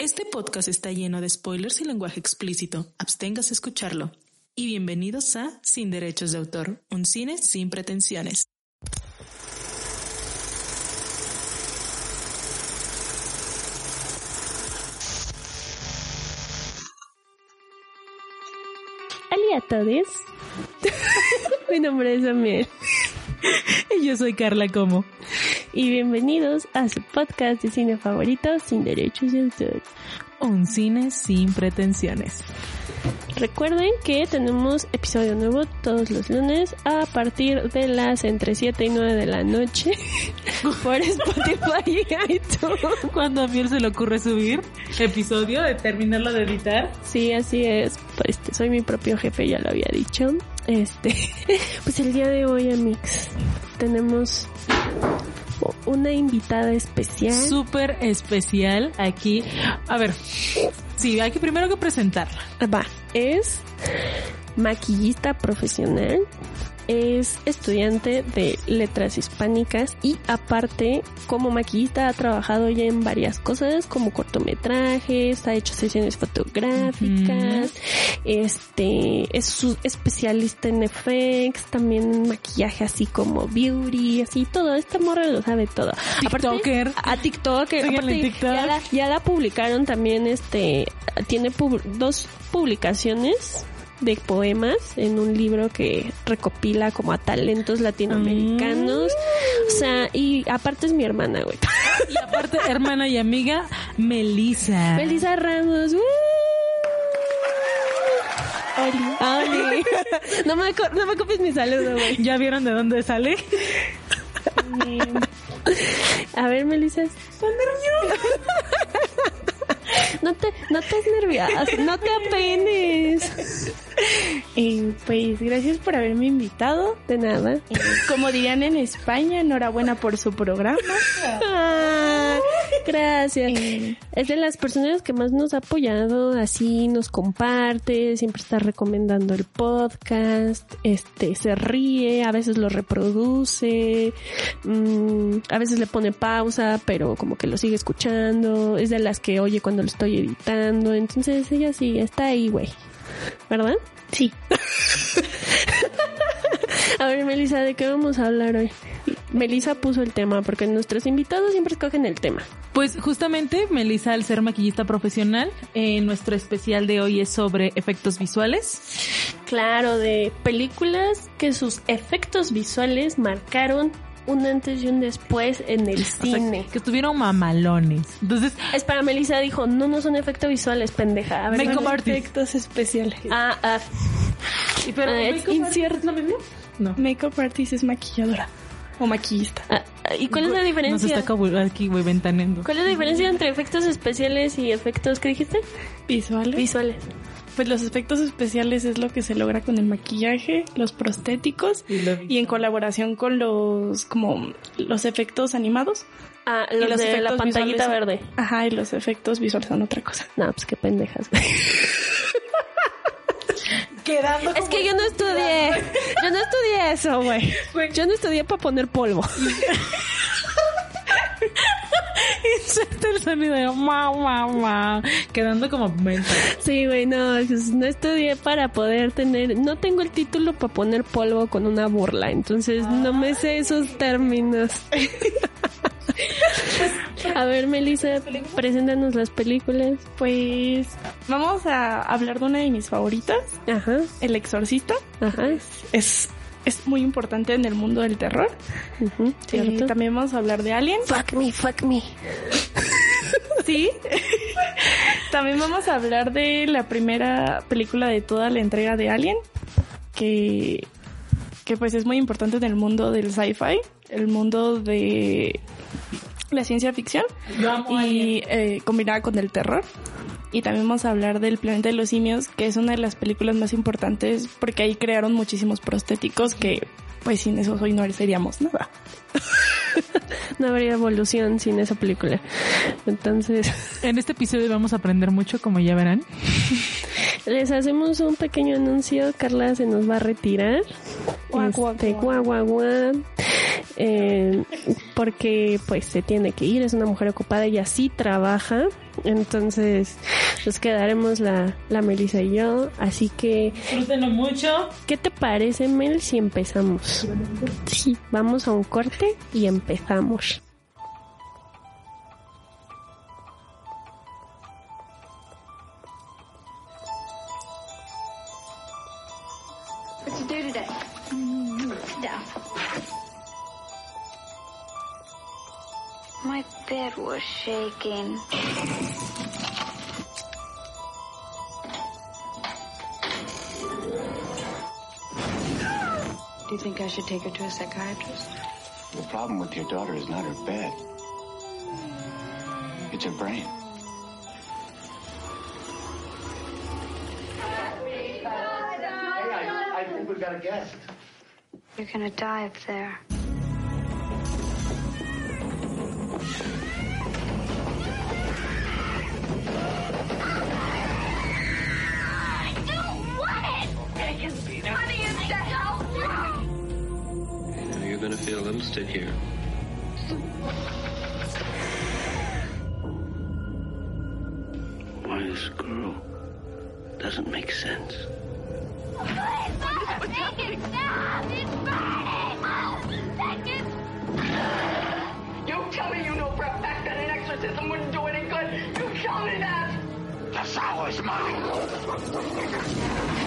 Este podcast está lleno de spoilers y lenguaje explícito. Absténgase a escucharlo. Y bienvenidos a Sin Derechos de Autor, un cine sin pretensiones. Hola a todos. Mi nombre es Amiel. Y yo soy Carla Como. Y bienvenidos a su podcast de cine favorito sin derechos de autor. Un cine sin pretensiones. Recuerden que tenemos episodio nuevo todos los lunes a partir de las entre 7 y 9 de la noche por Spotify y iTunes. Cuando a Miel se le ocurre subir episodio, de terminarlo de editar. Sí, así es. Pues este, soy mi propio jefe, ya lo había dicho. Este, pues el día de hoy, Amix, tenemos una invitada especial. Súper especial aquí. A ver, sí, hay que primero que presentarla. Va, es maquillista profesional, es estudiante de letras hispánicas y aparte como maquillista ha trabajado ya en varias cosas como cortometrajes, ha hecho sesiones fotográficas, este es su especialista en effects, también en maquillaje así como beauty, así todo, esta morra lo sabe todo. TikToker. Aparte, a TikToker, aparte, TikTok. Ya, la, ya la publicaron también este tiene pub- dos publicaciones de poemas en un libro que recopila como a talentos latinoamericanos. O sea, y aparte es mi hermana, güey. Y aparte, hermana y amiga, Melissa. Melissa Ramos. ¡uh! Oli. Oli. No me, no me copies mi saludo, güey. ¿Ya vieron de dónde sale? A ver, Melissa. No te, no nerviosa, no te apenes. Eh, pues gracias por haberme invitado. De nada. Eh, como dirían en España, enhorabuena por su programa. Ah, gracias. Eh, Es de las personas que más nos ha apoyado, así nos comparte, siempre está recomendando el podcast, este, se ríe, a veces lo reproduce, mm, a veces le pone pausa, pero como que lo sigue escuchando, es de las que oye cuando lo estoy editando, entonces ella sí está ahí, güey. ¿Verdad? sí. A ver, Melissa, ¿de qué vamos a hablar hoy? Melissa puso el tema, porque nuestros invitados siempre escogen el tema. Pues justamente, Melissa, al ser maquillista profesional, eh, nuestro especial de hoy es sobre efectos visuales. Claro, de películas que sus efectos visuales marcaron un antes y un después en el O sea, cine. que estuvieron mamalones. Entonces, Espera, Melissa dijo, no, no son efectos visuales, pendeja. A ver, Makeup ¿cuál- artist. Efectos especiales. Ah, ah, ¿y pero Ah, es incierto. es lo mismo? No. Makeup artist es maquilladora o maquillista. ah, ah, ¿Y cuál es la Nos diferencia? está cabu- aquí, güey, ventaneando. ¿Cuál es la diferencia entre efectos especiales y efectos, ¿qué dijiste? Visuales. Visuales. Pues los efectos especiales es lo que se logra con el maquillaje, los prostéticos Y lo- y en colaboración con los como los efectos animados. Ah, Y los, los de la efectos pantallita visuales verde. Ajá, y los efectos visuales son otra cosa. No, pues qué pendejas. Quedando Es que yo no estudié. Yo no estudié eso, güey. Yo no estudié para poner polvo. Inserta el sonido de ma, ma, ma, quedando como mental. Sí, güey, no, pues, no estudié para poder tener, no tengo el título para poner polvo con una burla, entonces no me sé esos términos. A ver, Melissa, preséntanos las películas. Pues vamos a hablar de una de mis favoritas, Ajá, El Exorcista. ajá, Es, es muy importante en el mundo del terror. Eh, también vamos a hablar de Alien. Fuck me, fuck me. Sí. también vamos a hablar de la primera película de toda la entrega de Alien, que, que pues es muy importante en el mundo del sci-fi, el mundo de la ciencia ficción y eh, combinada con el terror. Y también vamos a hablar del Planeta de los Simios, que es una de las películas más importantes porque ahí crearon muchísimos prostéticos que pues sin eso hoy no seríamos nada. no habría evolución sin esa película. Entonces, en este episodio vamos a aprender mucho, como ya verán. Les hacemos un pequeño anuncio. Carla se nos va a retirar. Este, guau, guau, guau. Eh, porque pues se tiene que ir, es una mujer ocupada y así trabaja. Entonces nos quedaremos la, la Melissa y yo. Así que... Disfrútenlo mucho. ¿Qué te parece Mel si empezamos? Sí, vamos a un corte y empezamos. My bed was shaking. Do you think I should take her to a psychiatrist? The problem with your daughter is not her bed. It's her brain. Hey, I, I think we've got a guest. You're gonna die up there. You're gonna feel a little stiff here. Why this girl doesn't make sense. Take it down! It's burning! Take it! You tell me you know for a fact that an exorcism wouldn't do any good! You tell me that! The sour is mine!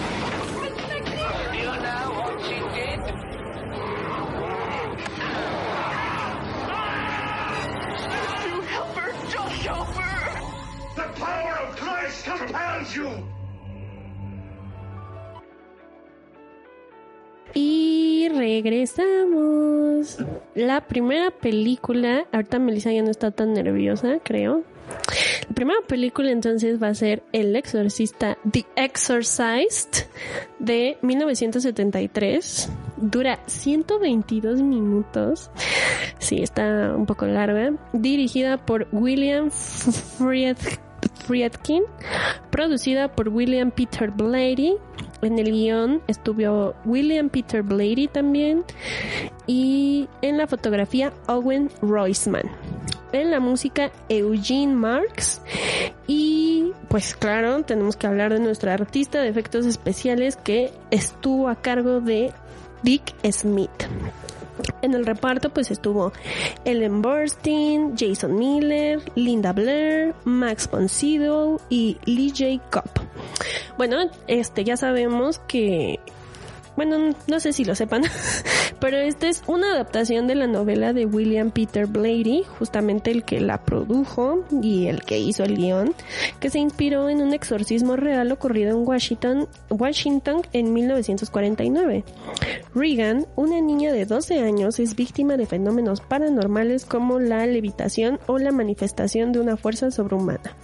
Y regresamos. La primera película, ahorita Melissa ya no está tan nerviosa, creo. La primera película entonces va a ser El Exorcista, The Exorcist, de 1973. Dura 122 minutos. Sí, está un poco larga. Dirigida por William Friedkin, producida por William Peter Blatty. En el guion estuvo William Peter Blatty también. Y en la fotografía Owen Roisman en la música Eugene Marx y pues claro tenemos que hablar de nuestra artista de efectos especiales que estuvo a cargo de Dick Smith. En el reparto pues estuvo Ellen Burstyn, Jason Miller, Linda Blair, Max von Sydow y Lee J. Cobb. Bueno, este ya sabemos que bueno, no sé si lo sepan, pero esta es una adaptación de la novela de William Peter Blatty, justamente el que la produjo y el que hizo el guion, que se inspiró en un exorcismo real ocurrido en Washington, Washington en 1949. Regan, una niña de 12 años, es víctima de fenómenos paranormales como la levitación o la manifestación de una fuerza sobrehumana.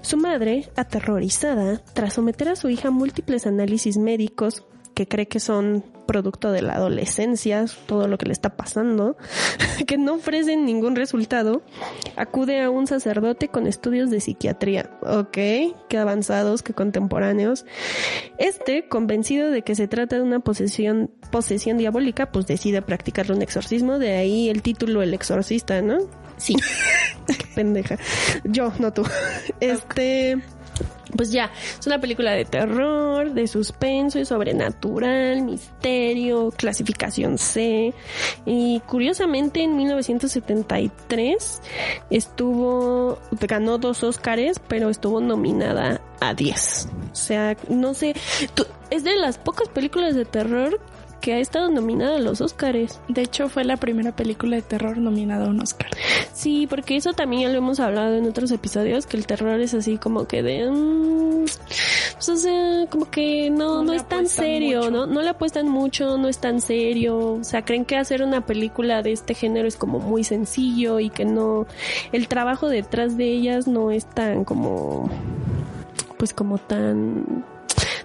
Su madre, aterrorizada, tras someter a su hija a múltiples análisis médicos, que cree que son producto de la adolescencia, todo lo que le está pasando, que no ofrecen ningún resultado, acude a un sacerdote con estudios de psiquiatría. Ok, qué avanzados, qué contemporáneos. Este, convencido de que se trata de una posesión, posesión diabólica, pues decide practicarle un exorcismo, de ahí el título El exorcista, ¿no? Sí. qué pendeja. Yo, no tú. Este pues ya, es una película de terror, de suspenso y sobrenatural, misterio, clasificación C. Y curiosamente en 1973 estuvo, ganó dos Óscares, pero estuvo nominada a 10. O sea, no sé, es de las pocas películas de terror que ha estado nominada a los Oscars. De hecho, fue la primera película de terror nominada a un Oscar. Sí, porque eso también ya lo hemos hablado en otros episodios, que el terror es así como que de... Mm, pues, o sea, como que no, no, es tan serio, mucho. ¿no? No le apuestan mucho, no es tan serio. O sea, creen que hacer una película de este género es como muy sencillo y que no, el trabajo detrás de ellas no es tan como, pues como tan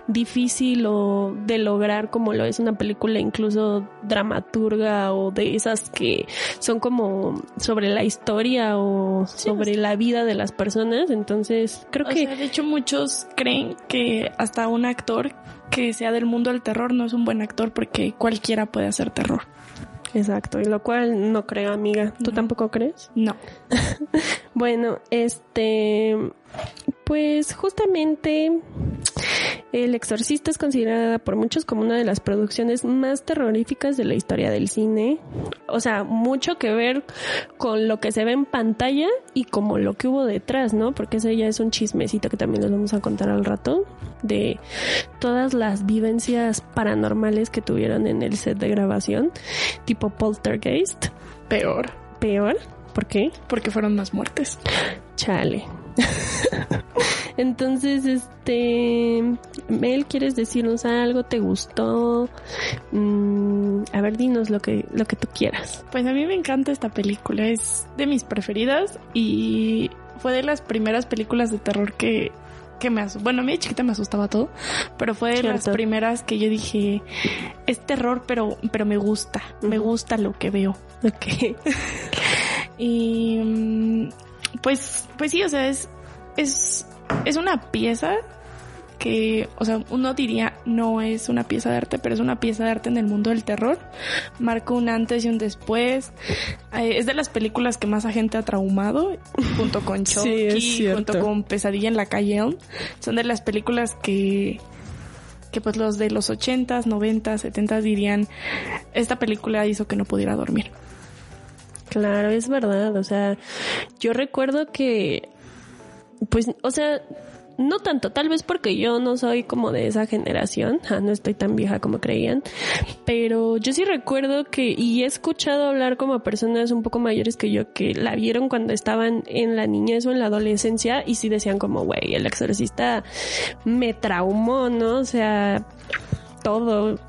difícil o de lograr como lo es una película incluso dramaturga o de esas que son como sobre la historia o sobre la vida de las personas entonces creo que sea, de hecho muchos creen que hasta un actor que sea del mundo del terror no es un buen actor porque cualquiera puede hacer terror. exacto y lo cual no creo amiga tú tampoco crees No. Bueno, este, pues justamente El Exorcista es considerada por muchos como una de las producciones más terroríficas de la historia del cine. O sea, mucho que ver con lo que se ve en pantalla y como lo que hubo detrás, ¿no? Porque ese ya es un chismecito que también les vamos a contar al rato de todas las vivencias paranormales que tuvieron en el set de grabación, tipo Poltergeist. Peor. Peor. ¿Por qué? Porque fueron más muertes. Chale. Entonces, este, Mel, ¿quieres decirnos algo? ¿Te gustó? Mm, a ver, dinos lo que, lo que tú quieras. Pues a mí me encanta esta película, es de mis preferidas y fue de las primeras películas de terror que, que me asustó. Bueno, a mí de chiquita me asustaba todo, pero fue de las primeras que yo dije, es terror, pero, pero me gusta, me gusta lo que veo. Ok. Y mm, pues, pues sí, o sea, es, es, es una pieza que, o sea, uno diría no es una pieza de arte, pero es una pieza de arte en el mundo del terror. Marcó un antes y un después. Eh, es de las películas que más a gente ha traumado, junto con Sí, Chucky, cierto. junto con Pesadilla en la calle Elm. Son de las películas que que pues los de los 80s, 90s, 70s dirían esta película hizo que no pudiera dormir. Claro, es verdad. O sea, yo recuerdo que, pues, o sea, no tanto, tal vez porque yo no soy como de esa generación, no estoy tan vieja como creían, pero yo sí recuerdo que, y he escuchado hablar como a personas un poco mayores que yo que la vieron cuando estaban en la niñez o en la adolescencia y sí decían como, güey, el exorcista me traumó, ¿no? O sea, todo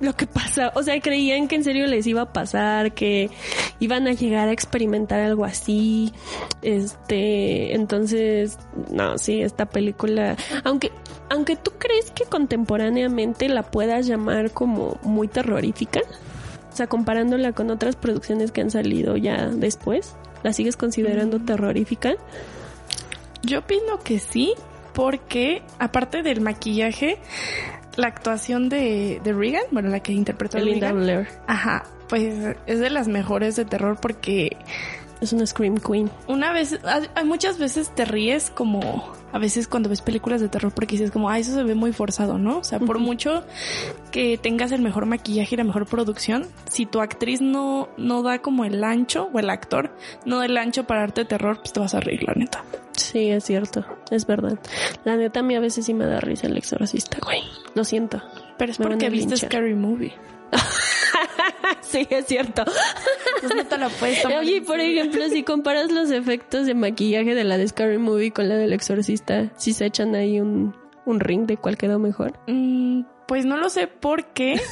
lo que pasa, o sea, creían que en serio les iba a pasar, que iban a llegar a experimentar algo así, este, entonces, no, sí, esta película, aunque, aunque tú crees que contemporáneamente la puedas llamar como muy terrorífica, o sea, comparándola con otras producciones que han salido ya después, ¿la sigues considerando terrorífica? Yo opino que sí, porque aparte del maquillaje, la actuación de, de Regan, bueno, la que interpretó Linda Regan, Blair. ajá, pues es de las mejores de terror porque Es una Scream Queen. una vez, hay muchas veces te ríes como a veces cuando ves películas de terror porque dices como, ah, eso se ve muy forzado, ¿no? O sea, por mucho que tengas el mejor maquillaje y la mejor producción, si tu actriz no, no da como el ancho, o el actor no da el ancho para darte terror, pues te vas a reír, la neta. Sí, es cierto, es verdad. La neta a mí a veces sí me da risa el exorcista, güey. Lo siento. Pero es porque viste. Scary Movie. sí, es cierto. Entonces no te puedes tomar Oye, por ejemplo, si comparas los efectos de maquillaje de la de Scary Movie con la del exorcista, si se echan ahí un, un ring de cuál quedó mejor. Mm, pues no lo sé por qué.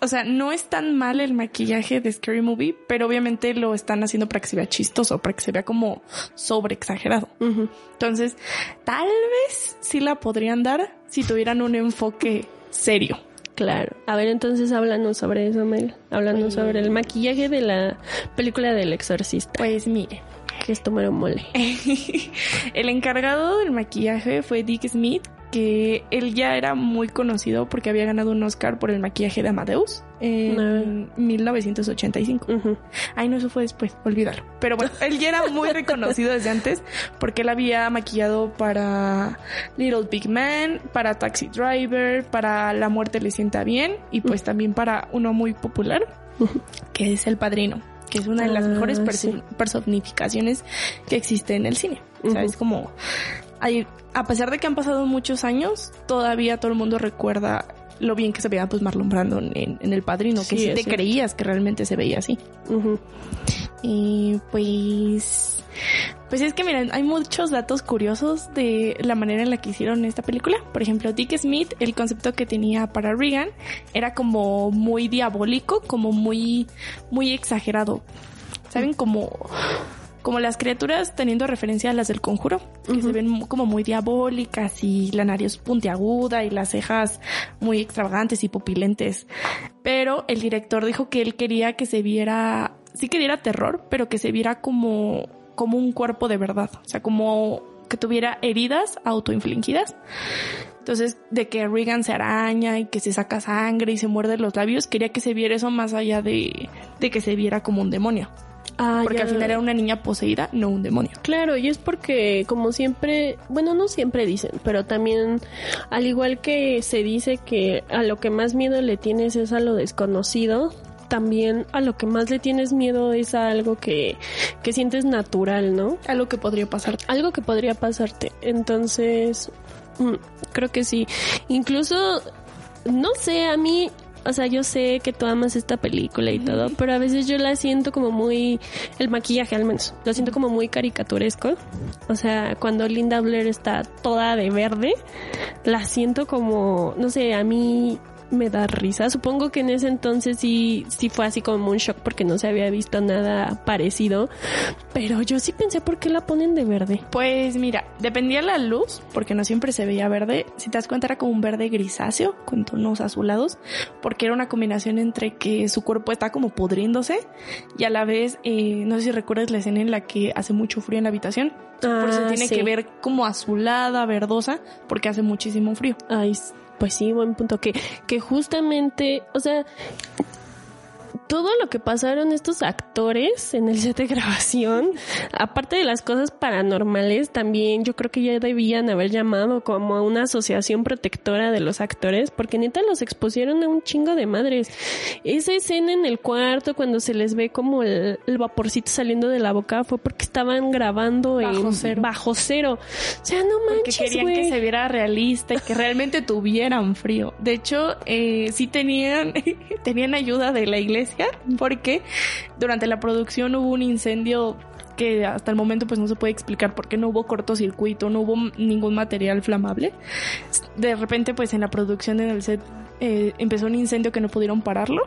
O sea, no es tan mal el maquillaje de Scary Movie, pero obviamente lo están haciendo para que se vea chistoso, para que se vea como sobre exagerado. Entonces, tal vez sí la podrían dar si tuvieran un enfoque serio. Claro. A ver, entonces háblanos sobre eso, Mel. Háblanos sobre el maquillaje de la película del exorcista. Pues mire, Que esto me lo mole. el encargado del maquillaje fue Dick Smith, que él ya era muy conocido porque había ganado un Oscar por el maquillaje de Amadeus en 1985. Ujú. Ay, no, eso fue después, olvídalo. Pero bueno, él ya era muy reconocido desde antes porque él había maquillado para Little Big Man, para Taxi Driver, para La muerte le sienta bien y pues también para uno muy popular, que es El Padrino, que es una de las Ah, mejores sí. personificaciones que existe en el cine. O sea, Ujú. es como... hay- a pesar de que han pasado muchos años, todavía todo el mundo recuerda lo bien que se veía pues Marlon Brando en, en El Padrino, que Sí, es te creías que realmente se veía así. Y pues, Pues es que miren, hay muchos datos curiosos de la manera en la que hicieron esta película. Por ejemplo, Dick Smith, el concepto que tenía para Regan era como muy diabólico, como muy, muy exagerado. ¿Saben? Como como las criaturas teniendo referencia a las del conjuro, que se ven como muy diabólicas y la nariz puntiaguda y las cejas muy extravagantes y pupilentes. Pero el director dijo que él quería que se viera, sí que diera terror, pero que se viera como, como un cuerpo de verdad, o sea, como que tuviera heridas autoinfligidas. Entonces, de que Regan se araña y que se saca sangre y se muerde los labios, quería que se viera eso más allá de, de que se viera como un demonio. Ah, porque al final era una niña poseída, no un demonio. Claro, y es porque como siempre, bueno, no siempre dicen, pero también al igual que se dice que a lo que más miedo le tienes es a lo desconocido, también a lo que más le tienes miedo es a algo que, que sientes natural, ¿no? Algo que podría pasarte. Algo que podría pasarte. Entonces, mm, creo que sí. Incluso, no sé, a mí o sea, yo sé que tú amas esta película y todo, pero a veces yo la siento como muy, el maquillaje al menos, lo siento como muy caricaturesco. O sea, cuando Linda Blair está toda de verde, la siento como, no sé, a mí me da risa. Supongo que en ese entonces sí, sí fue así como un shock porque no se había visto nada parecido. Pero yo sí pensé por qué la ponen de verde. Pues mira, dependía la luz, porque no siempre se veía verde. Si te das cuenta era como un verde grisáceo con tonos azulados, porque era una combinación entre que su cuerpo está como pudriéndose y a la vez, eh, no sé si recuerdas la escena en la que hace mucho frío en la habitación. por eso Ah, tiene sí. que ver como azulada, verdosa, porque hace muchísimo frío. Ay, pues sí, buen punto. Que, que justamente, o sea, todo lo que pasaron estos actores en el set de grabación, aparte de las cosas paranormales, también yo creo que ya debían haber llamado como a una asociación protectora de los actores, porque neta los expusieron a un chingo de madres. Esa escena en el cuarto, cuando se les ve como el, el vaporcito saliendo de la boca, fue porque estaban grabando Bajo en cero. bajo cero. O sea, no Porque manches, querían güey. que se viera realista y que realmente tuvieran frío. De hecho, eh, sí tenían, tenían ayuda de la iglesia porque durante la producción hubo un incendio que hasta el momento pues no se puede explicar porque no hubo cortocircuito, no hubo ningún material flamable. De repente pues en la producción en el set eh, empezó un incendio que no pudieron pararlo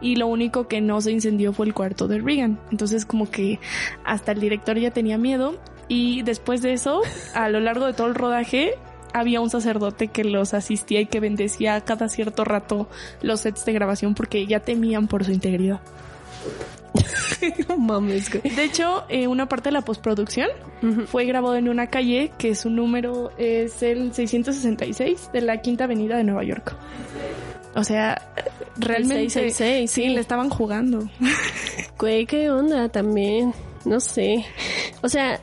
y lo único que no se incendió fue el cuarto de Regan. Entonces como que hasta el director ya tenía miedo y después de eso, a lo largo de todo el rodaje, había un sacerdote que los asistía y que bendecía cada cierto rato los sets de grabación porque ya temían por su integridad. No mames, güey. De hecho, eh, una parte de la postproducción fue grabado en una calle que su número es el 666 de la Quinta Avenida de Nueva York. O sea, realmente 666, sí, sí. le estaban jugando. Güey, qué onda también. No sé. O sea,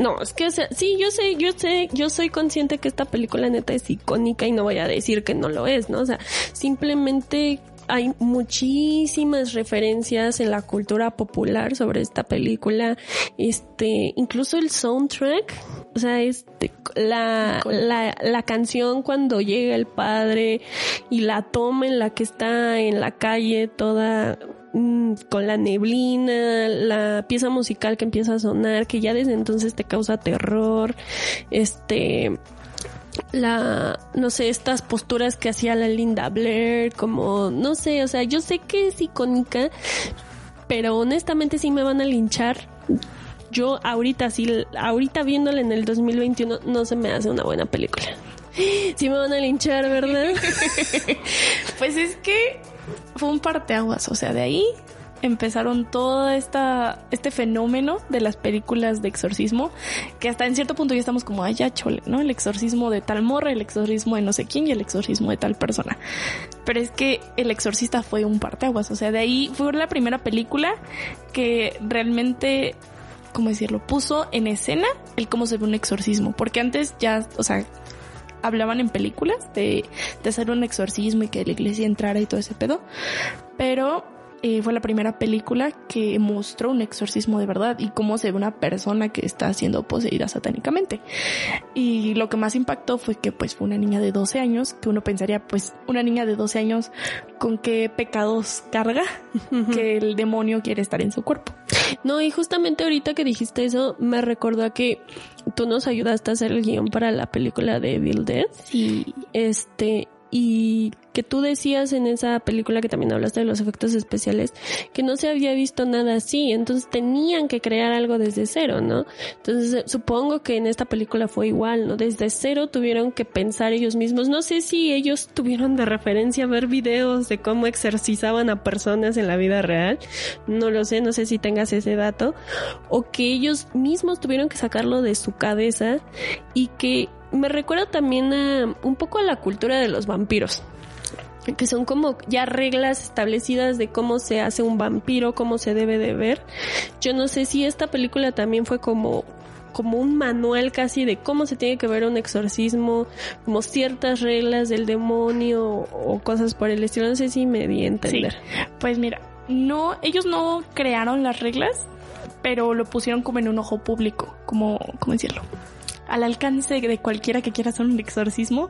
no, es que, o sea, sí, yo sé, yo sé, yo soy consciente que esta película neta es icónica y no voy a decir que no lo es, ¿no? O sea, simplemente hay muchísimas referencias en la cultura popular sobre esta película. Este, incluso el soundtrack, o sea, este, la, la, la canción cuando llega el padre y la toma en la que está en la calle toda con la neblina, la pieza musical que empieza a sonar, que ya desde entonces te causa terror, este, la, no sé, estas posturas que hacía la Linda Blair, como, no sé, o sea, yo sé que es icónica, pero honestamente sí me van a linchar. Yo ahorita, sí, ahorita viéndola en el 2021, no se me hace una buena película. Sí me van a linchar, ¿verdad? Pues es que fue un parteaguas, o sea, de ahí empezaron todo esta, este fenómeno de las películas de exorcismo, que hasta en cierto punto ya estamos como, ay, ya chole, ¿no? El exorcismo de tal morra, el exorcismo de no sé quién y el exorcismo de tal persona. Pero es que El Exorcista fue un parteaguas, o sea, de ahí fue la primera película que realmente, ¿cómo decirlo? Puso en escena el cómo se ve un exorcismo, porque antes ya, o sea, hablaban en películas de, de hacer un exorcismo y que la iglesia entrara y todo ese pedo, pero eh, fue la primera película que mostró un exorcismo de verdad y cómo se ve una persona que está siendo poseída satánicamente. Y lo que más impactó fue que pues fue una niña de 12 años, que uno pensaría pues una niña de 12 años con qué pecados carga que el demonio quiere estar en su cuerpo. No, y justamente ahorita que dijiste eso, me recordó a que tú nos ayudaste a hacer el guion para la película de Bill Dead. Sí. Este, y que tú decías en esa película que también hablaste de los efectos especiales, que no se había visto nada así, entonces tenían que crear algo desde cero, ¿no? Entonces eh, supongo que en esta película fue igual, ¿no? Desde cero tuvieron que pensar ellos mismos, no sé si ellos tuvieron de referencia ver videos de cómo exorcizaban a personas en la vida real, no lo sé, no sé si tengas ese dato, o que ellos mismos tuvieron que sacarlo de su cabeza y que me recuerda también a un poco a la cultura de los vampiros que son como ya reglas establecidas de cómo se hace un vampiro, cómo se debe de ver. Yo no sé si esta película también fue como como un manual casi de cómo se tiene que ver un exorcismo, como ciertas reglas del demonio o cosas por el estilo. No sé si me di a entender. Pues mira, no, ellos no crearon las reglas, pero lo pusieron como en un ojo público, como, ¿cómo decirlo? Al alcance de cualquiera que quiera hacer un exorcismo,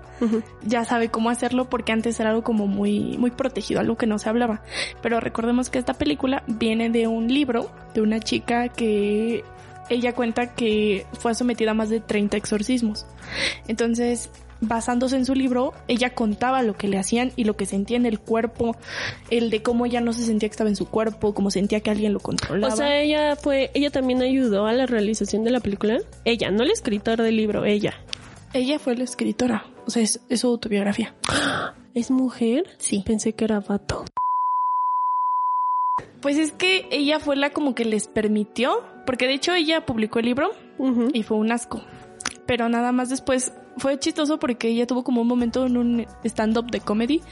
ya sabe cómo hacerlo porque antes era algo como muy, muy protegido, algo que no se hablaba. Pero recordemos que esta película viene de un libro de una chica que ella cuenta que fue sometida a más de 30 exorcismos. Entonces, basándose en su libro, ella contaba lo que le hacían y lo que sentía en el cuerpo, el de cómo ella no se sentía que estaba en su cuerpo, cómo sentía que alguien lo controlaba. O sea, ella fue, ella también ayudó a la realización de la película. Ella, no el escritor del libro, ella. Ella fue la escritora, o sea, es, su autobiografía. ¿Es mujer? Sí. Pensé que era vato. Pues es que ella fue la como que les permitió, porque de hecho ella publicó el libro y fue un asco. Pero nada más después fue chistoso porque ella tuvo como un momento en un stand-up de comedy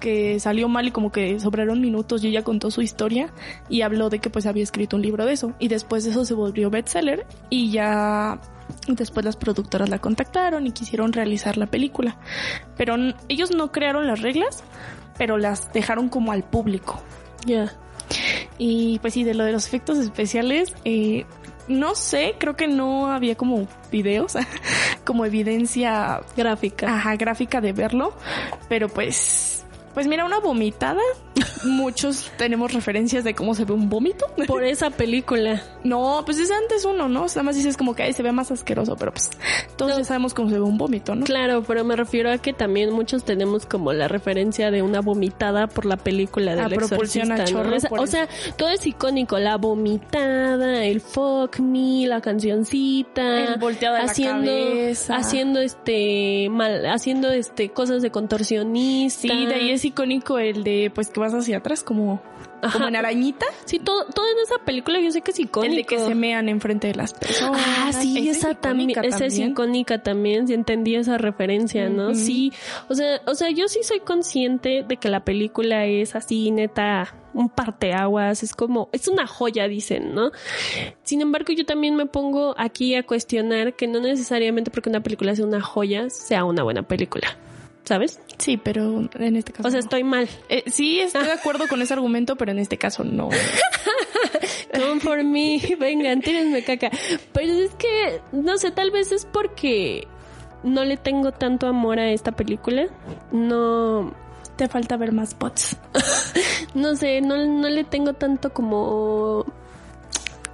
que salió mal y como que sobraron minutos y ella contó su historia y habló de que pues había escrito un libro de eso. Y después de eso se volvió bestseller y ya después las productoras la contactaron y quisieron realizar la película. Pero ellos no crearon las reglas pero las dejaron como al público. Ya. Y pues sí de lo de los efectos especiales eh, no sé, creo que no había como videos, como evidencia gráfica. Ajá, gráfica de verlo, pero pues pues mira, una vomitada. Muchos tenemos referencias de cómo se ve un vómito. Por esa película. No, pues es antes uno, ¿no? Nada más dices como que ahí se ve más asqueroso, pero pues todos ya sabemos cómo se ve un vómito, ¿no? Claro, pero me refiero a que también muchos tenemos como la referencia de una vomitada por la película de exorcista, ¿no? O sea, todo es icónico, la vomitada, el fuck me, la cancioncita, el volteado de haciendo, la cabeza. haciendo este mal, haciendo este cosas de contorsionista. Sí, de ahí es icónico el de pues que vas hacia atrás como como en arañita. Sí, todo, todo en esa película yo sé que es icónico. El de que se mean enfrente de las personas. Ah, sí, esa, también, esa es icónica también, si entendí esa referencia, ¿no? Sí, o sea, o sea, yo sí soy consciente de que la película es así, neta, un parteaguas, es como, es una joya, dicen, ¿no? Sin embargo, yo también me pongo aquí a cuestionar que no necesariamente porque una película sea una joya, sea una buena película. ¿Sabes? Sí, pero en este caso. O sea, estoy mal. Eh, sí, estoy de acuerdo con ese argumento, pero en este caso no. Come for me, vengan, tírenme caca. Pero es que, no sé, tal vez es porque no le tengo tanto amor a esta película. No. Te falta ver más bots. no sé, no, no le tengo tanto como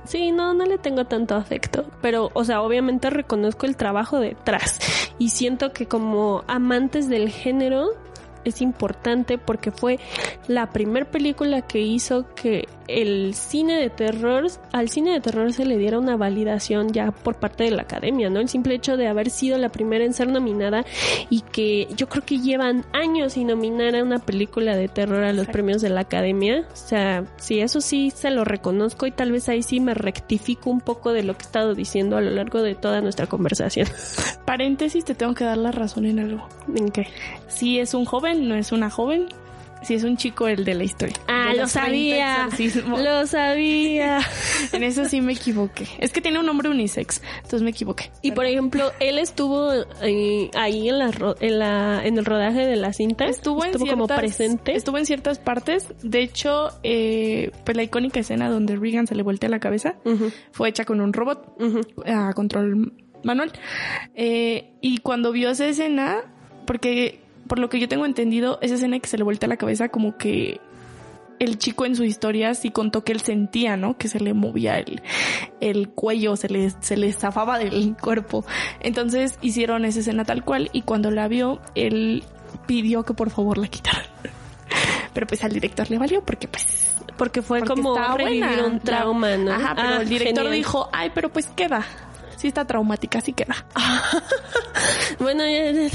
Sí, no, no le tengo tanto afecto, pero, o sea, obviamente reconozco el trabajo detrás y siento que como amantes del género es importante porque fue la primera película que hizo que el cine de terror, al cine de terror se le diera una validación ya por parte de la academia, ¿no? El simple hecho de haber sido la primera en ser nominada y que yo creo que llevan años sin nominar a una película de terror a los premios de la academia. O sea, sí, eso sí se lo reconozco y tal vez ahí sí me rectifico un poco de lo que he estado diciendo a lo largo de toda nuestra conversación. Paréntesis, te tengo que dar la razón en algo. ¿En qué? Si es un joven, no es una joven, si es un chico el de la historia. Ah, lo sabía. Lo sabía. en eso sí me equivoqué. Es que tiene un nombre unisex, entonces me equivoqué. Y por ejemplo, él estuvo eh, ahí en la, en la en el rodaje de la cinta. Estuvo, en ciertas, como presente. Estuvo en ciertas partes. De hecho, eh, pues la icónica escena donde Regan se le voltea la cabeza fue hecha con un robot a control manual. Eh, y cuando vio esa escena, porque por lo que yo tengo entendido, esa escena que se le voltea la cabeza como que el chico en su historia sí contó que él sentía, ¿no? Que se le movía el, el cuello, se le, se le zafaba del cuerpo. Entonces hicieron esa escena tal cual y cuando la vio, él pidió que por favor la quitaran. Pero pues al director le valió porque pues... Porque fue porque como revivir un trauma, ¿no? Ajá, pero Ah, el director genial. dijo, ay, pero pues queda. Sí está traumática, sí queda. Bueno,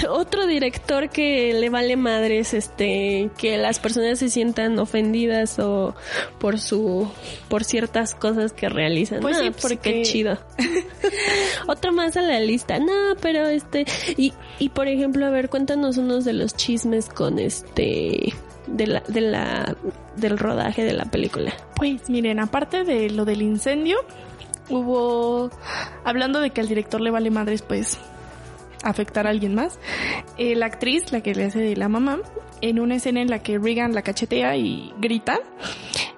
otro director que le vale madres, este, que las personas se sientan ofendidas o por su, por ciertas cosas que realizan. Pues No, sí, pues porque- qué chido. otro más a la lista. No, pero este, y, y por ejemplo, a ver, cuéntanos unos de los chismes con este, de la, de la, del rodaje de la película. Pues miren, aparte de lo del incendio, hubo, hablando de que al director le vale madres, pues afectar a alguien más, eh, la actriz, la que le hace de la mamá, en una escena en la que Regan la cachetea y grita,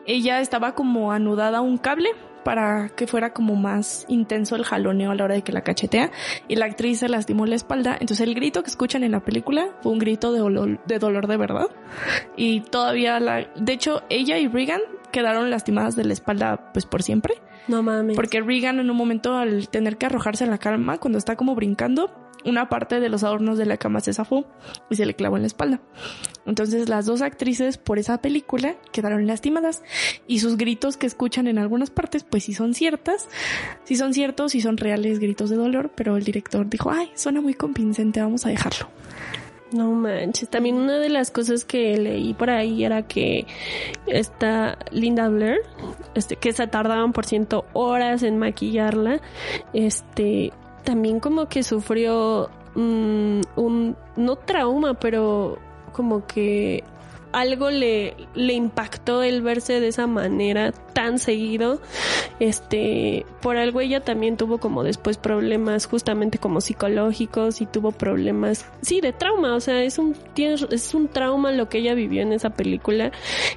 ella estaba como anudada a un cable para que fuera como más intenso el jaloneo a la hora de que la cachetea y la actriz se lastimó la espalda entonces el grito que escuchan en la película fue un grito de dolor de, dolor de verdad y todavía la de hecho ella y Regan quedaron lastimadas de la espalda pues por siempre No mames. porque Regan en un momento al tener que arrojarse a la cama cuando está como brincando una parte de los adornos de la cama se zafó y se le clavó en la espalda. Entonces las dos actrices por esa película quedaron lastimadas y sus gritos que escuchan en algunas partes pues sí son ciertas, sí son ciertos, sí son reales gritos de dolor, pero el director dijo, ay, suena muy convincente, vamos a dejarlo. No manches. También una de las cosas que leí por ahí era que esta Linda Blair, este, que se tardaban por ciento horas en maquillarla, este, también como que sufrió mm, un, no trauma, pero como que algo le, le impactó el verse de esa manera tan seguido. Este, por algo ella también tuvo como después problemas justamente como psicológicos y tuvo problemas, sí, de trauma, o sea, es un, es un trauma lo que ella vivió en esa película.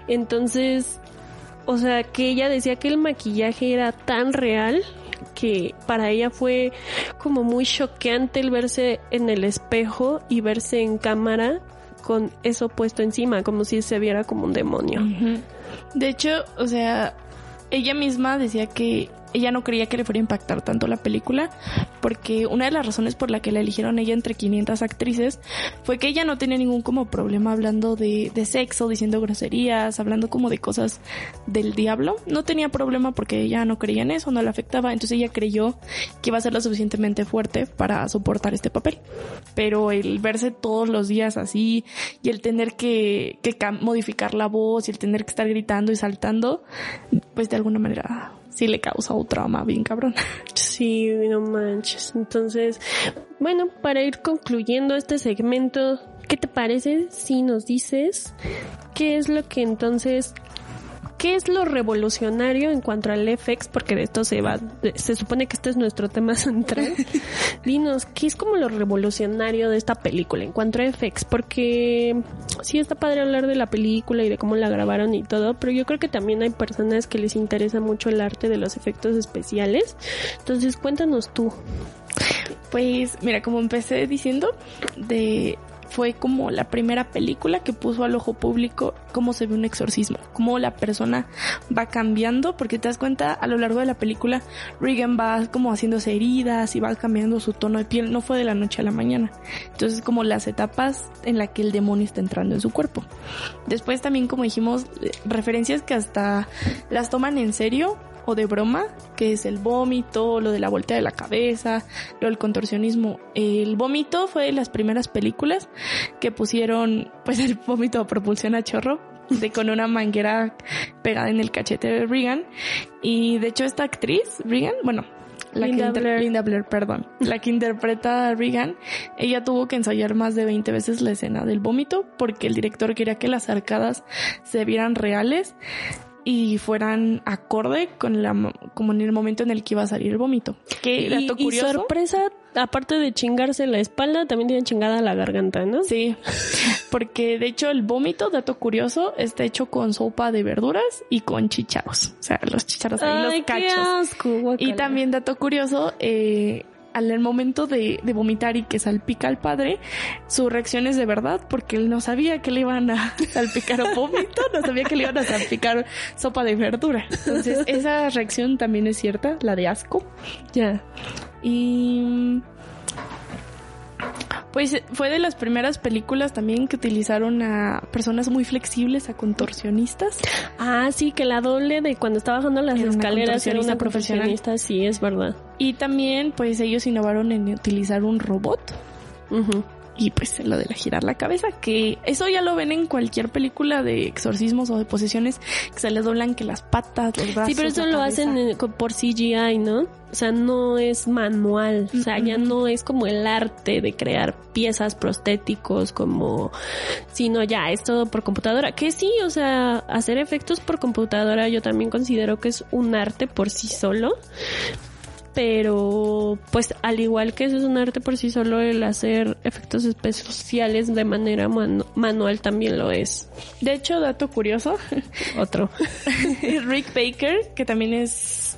Entonces, o sea, que ella decía que el maquillaje era tan real que para ella fue como muy choqueante el verse en el espejo y verse en cámara con eso puesto encima, como si se viera como un demonio. De hecho, o sea, ella misma decía que ella no creía que le fuera a impactar tanto la película, porque una de las razones por la que la eligieron ella entre 500 actrices fue que ella no tenía ningún como problema hablando de, de sexo, diciendo groserías, hablando como de cosas del diablo. No tenía problema porque ella no creía en eso, no le afectaba, entonces ella creyó que iba a ser lo suficientemente fuerte para soportar este papel. Pero el verse todos los días así y el tener que, que modificar la voz y el tener que estar gritando y saltando, pues de alguna manera sí le causa un trauma bien cabrón. Sí, no manches. Entonces, bueno, para ir concluyendo este segmento, ¿qué te parece si nos dices qué es lo que entonces ¿Qué es lo revolucionario en cuanto al FX? Porque de esto se va, se supone que este es nuestro tema central. Dinos, ¿qué es como lo revolucionario de esta película en cuanto a FX? Porque sí está padre hablar de la película y de cómo la grabaron y todo, pero yo creo que también hay personas que les interesa mucho el arte de los efectos especiales. Entonces, cuéntanos tú. Pues mira, como empecé diciendo, de fue como la primera película que puso al ojo público cómo se ve un exorcismo, cómo la persona va cambiando, porque te das cuenta a lo largo de la película, Regan va como haciéndose heridas y va cambiando su tono de piel, no fue de la noche a la mañana. Entonces como las etapas en las que el demonio está entrando en su cuerpo. Después también como dijimos, referencias que hasta las toman en serio o de broma, que es el vómito, lo de la vuelta de la cabeza, lo del contorsionismo. El vómito fue de las primeras películas que pusieron pues el vómito a propulsión a chorro de con una manguera pegada en el cachete de Regan y de hecho esta actriz Regan, bueno, la Linda que inter- Blair. Linda Blair, perdón, la que interpreta a Regan, ella tuvo que ensayar más de 20 veces la escena del vómito porque el director quería que las arcadas se vieran reales y fueran acorde con la como en el momento en el que iba a salir el vómito. Que Y, dato y curioso. sorpresa, aparte de chingarse la espalda, también tiene chingada la garganta, ¿no? Sí, porque de hecho el vómito, dato curioso, está hecho con sopa de verduras y con chícharos. O sea, los chícharos ahí, Ay, los qué cachos. asco. Y también dato curioso, eh, al momento de, de, vomitar y que salpica al padre, su reacción es de verdad porque él no sabía que le iban a salpicar vómito, no sabía que le iban a salpicar sopa de verdura. Entonces, esa reacción también es cierta, la de asco. Ya. Y pues fue de las primeras películas también que utilizaron a personas muy flexibles, a contorsionistas. Ah, sí, que la doble de cuando estaba bajando las escaleras era una profesionista, sí, es verdad. Y también, pues ellos innovaron en utilizar un robot. Y pues lo de la girar la cabeza, que eso ya lo ven en cualquier película de exorcismos o de posesiones, que se les doblan que las patas, los brazos. Sí, pero eso lo hacen por CGI, ¿no? O sea, no es manual, o sea, ya no es como el arte de crear piezas prostéticos, como, sino ya es todo por computadora. Que sí, o sea, hacer efectos por computadora yo también considero que es un arte por sí solo, pero pues al igual que eso es un arte por sí solo, el hacer efectos especiales de manera manual también lo es. De hecho, dato curioso, otro. Rick Baker, que también es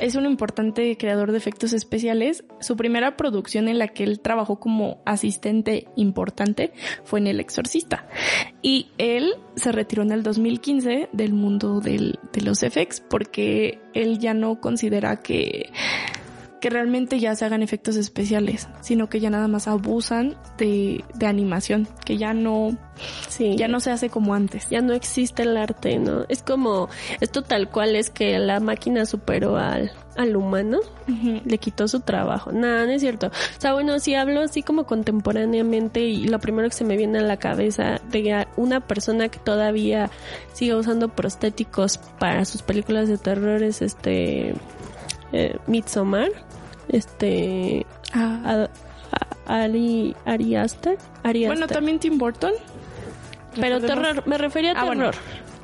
es un importante creador de efectos especiales. Su primera producción en la que él trabajó como asistente importante fue en El Exorcista. Y él se retiró en el 2015 del mundo de los FX porque él ya no considera que que realmente ya se hagan efectos especiales, sino que ya nada más abusan de, de animación, que ya no, sí, ya no se hace como antes. Ya no existe el arte, ¿no? Es como, esto tal cual es que la máquina superó al, al humano, le quitó su trabajo. Nada, no es cierto. O sea, bueno, si hablo así como contemporáneamente y lo primero que se me viene a la cabeza de una persona que todavía sigue usando prostéticos para sus películas de terror es este eh, Midsommar este ah. Ari, Ari Aster, Bueno, también Tim Burton. Pero terror, me refería a ah, terror.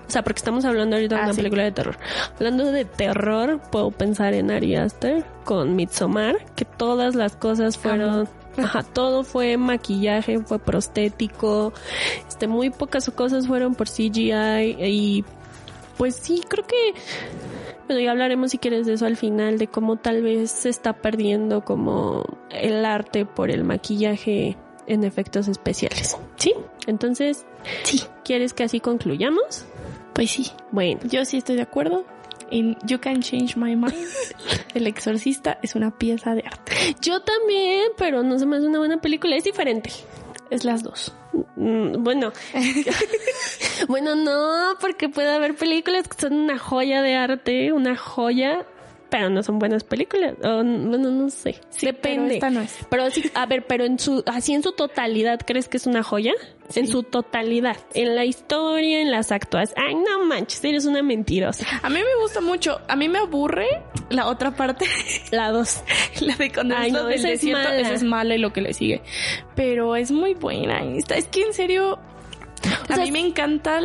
O sea, porque estamos hablando ahorita de ah, una película de terror. Hablando de terror, puedo pensar en Ari Aster con Midsommar, que todas las cosas fueron Ajá, todo fue maquillaje, fue prostético, este, muy pocas cosas fueron por CGI y pues sí, creo que bueno, ya hablaremos si quieres de eso al final, de cómo tal vez se está perdiendo como el arte por el maquillaje en efectos especiales. ¿Sí? Entonces, sí. ¿Quieres que así concluyamos? Pues sí. Bueno, yo sí estoy de acuerdo. En You Can Change My Mind, El Exorcista es una pieza de arte. Yo también, pero no se me hace una buena película, es diferente. Es las dos. Mm, bueno, bueno, no, porque puede haber películas que son una joya de arte, una joya pero no son buenas películas. bueno, no sé. Depende. Pero no es. Pero sí, a ver, pero en su, así en su totalidad, ¿crees que es una joya? En su totalidad. En la historia, en las actuaciones. Ay, no manches, eres una mentirosa. A mí me gusta mucho. A mí me aburre la otra parte. La dos. la de cuando Ay, no, del desierto. Es esa es mala y lo que le sigue. Pero es muy buena. Es que en serio, a mí me encanta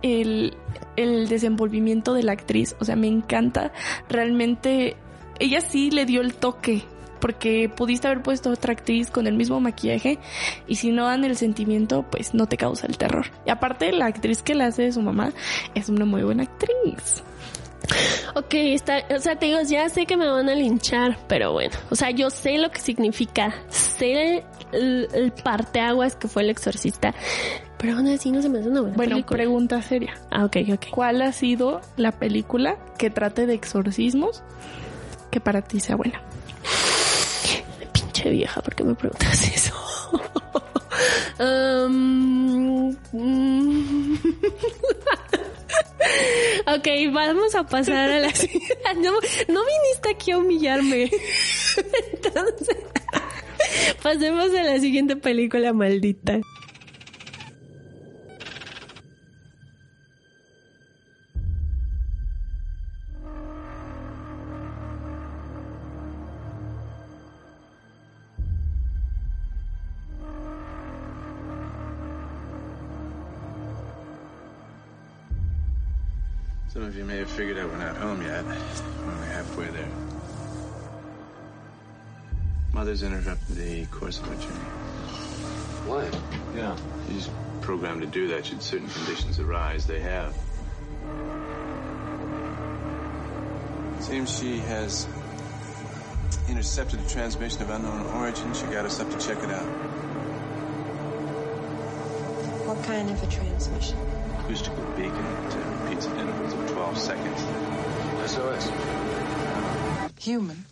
el, el desenvolvimiento de la actriz. O sea, me encanta. Realmente, ella sí le dio el toque. Porque pudiste haber puesto otra actriz con el mismo maquillaje y si no dan el sentimiento, pues no te causa el terror. Y aparte, la actriz que la hace de su mamá es una muy buena actriz. Ok, está, o sea, te digo, ya sé que me van a linchar, pero bueno, o sea, yo sé lo que significa, sé el, el parteaguas que fue el exorcista, pero aún así no se me hace una buena bueno, pregunta seria. Ah, ok, ok. ¿Cuál ha sido la película que trate de exorcismos que para ti sea buena? Pinche vieja, ¿por qué me preguntas eso? um, ok, vamos a pasar a la siguiente. No, no viniste aquí a humillarme. Entonces, pasemos a la siguiente película maldita. Some of you may have figured out we're not home yet. We're only halfway there. Mother's interrupted the course of our journey. What? Yeah. She's programmed to do that should certain conditions arise. They have. It seems she has intercepted a transmission of unknown origin. She got us up to check it out. What kind of a transmission? Acoustical beacon that uh, repeats at intervals of 12 seconds. SOS. Human.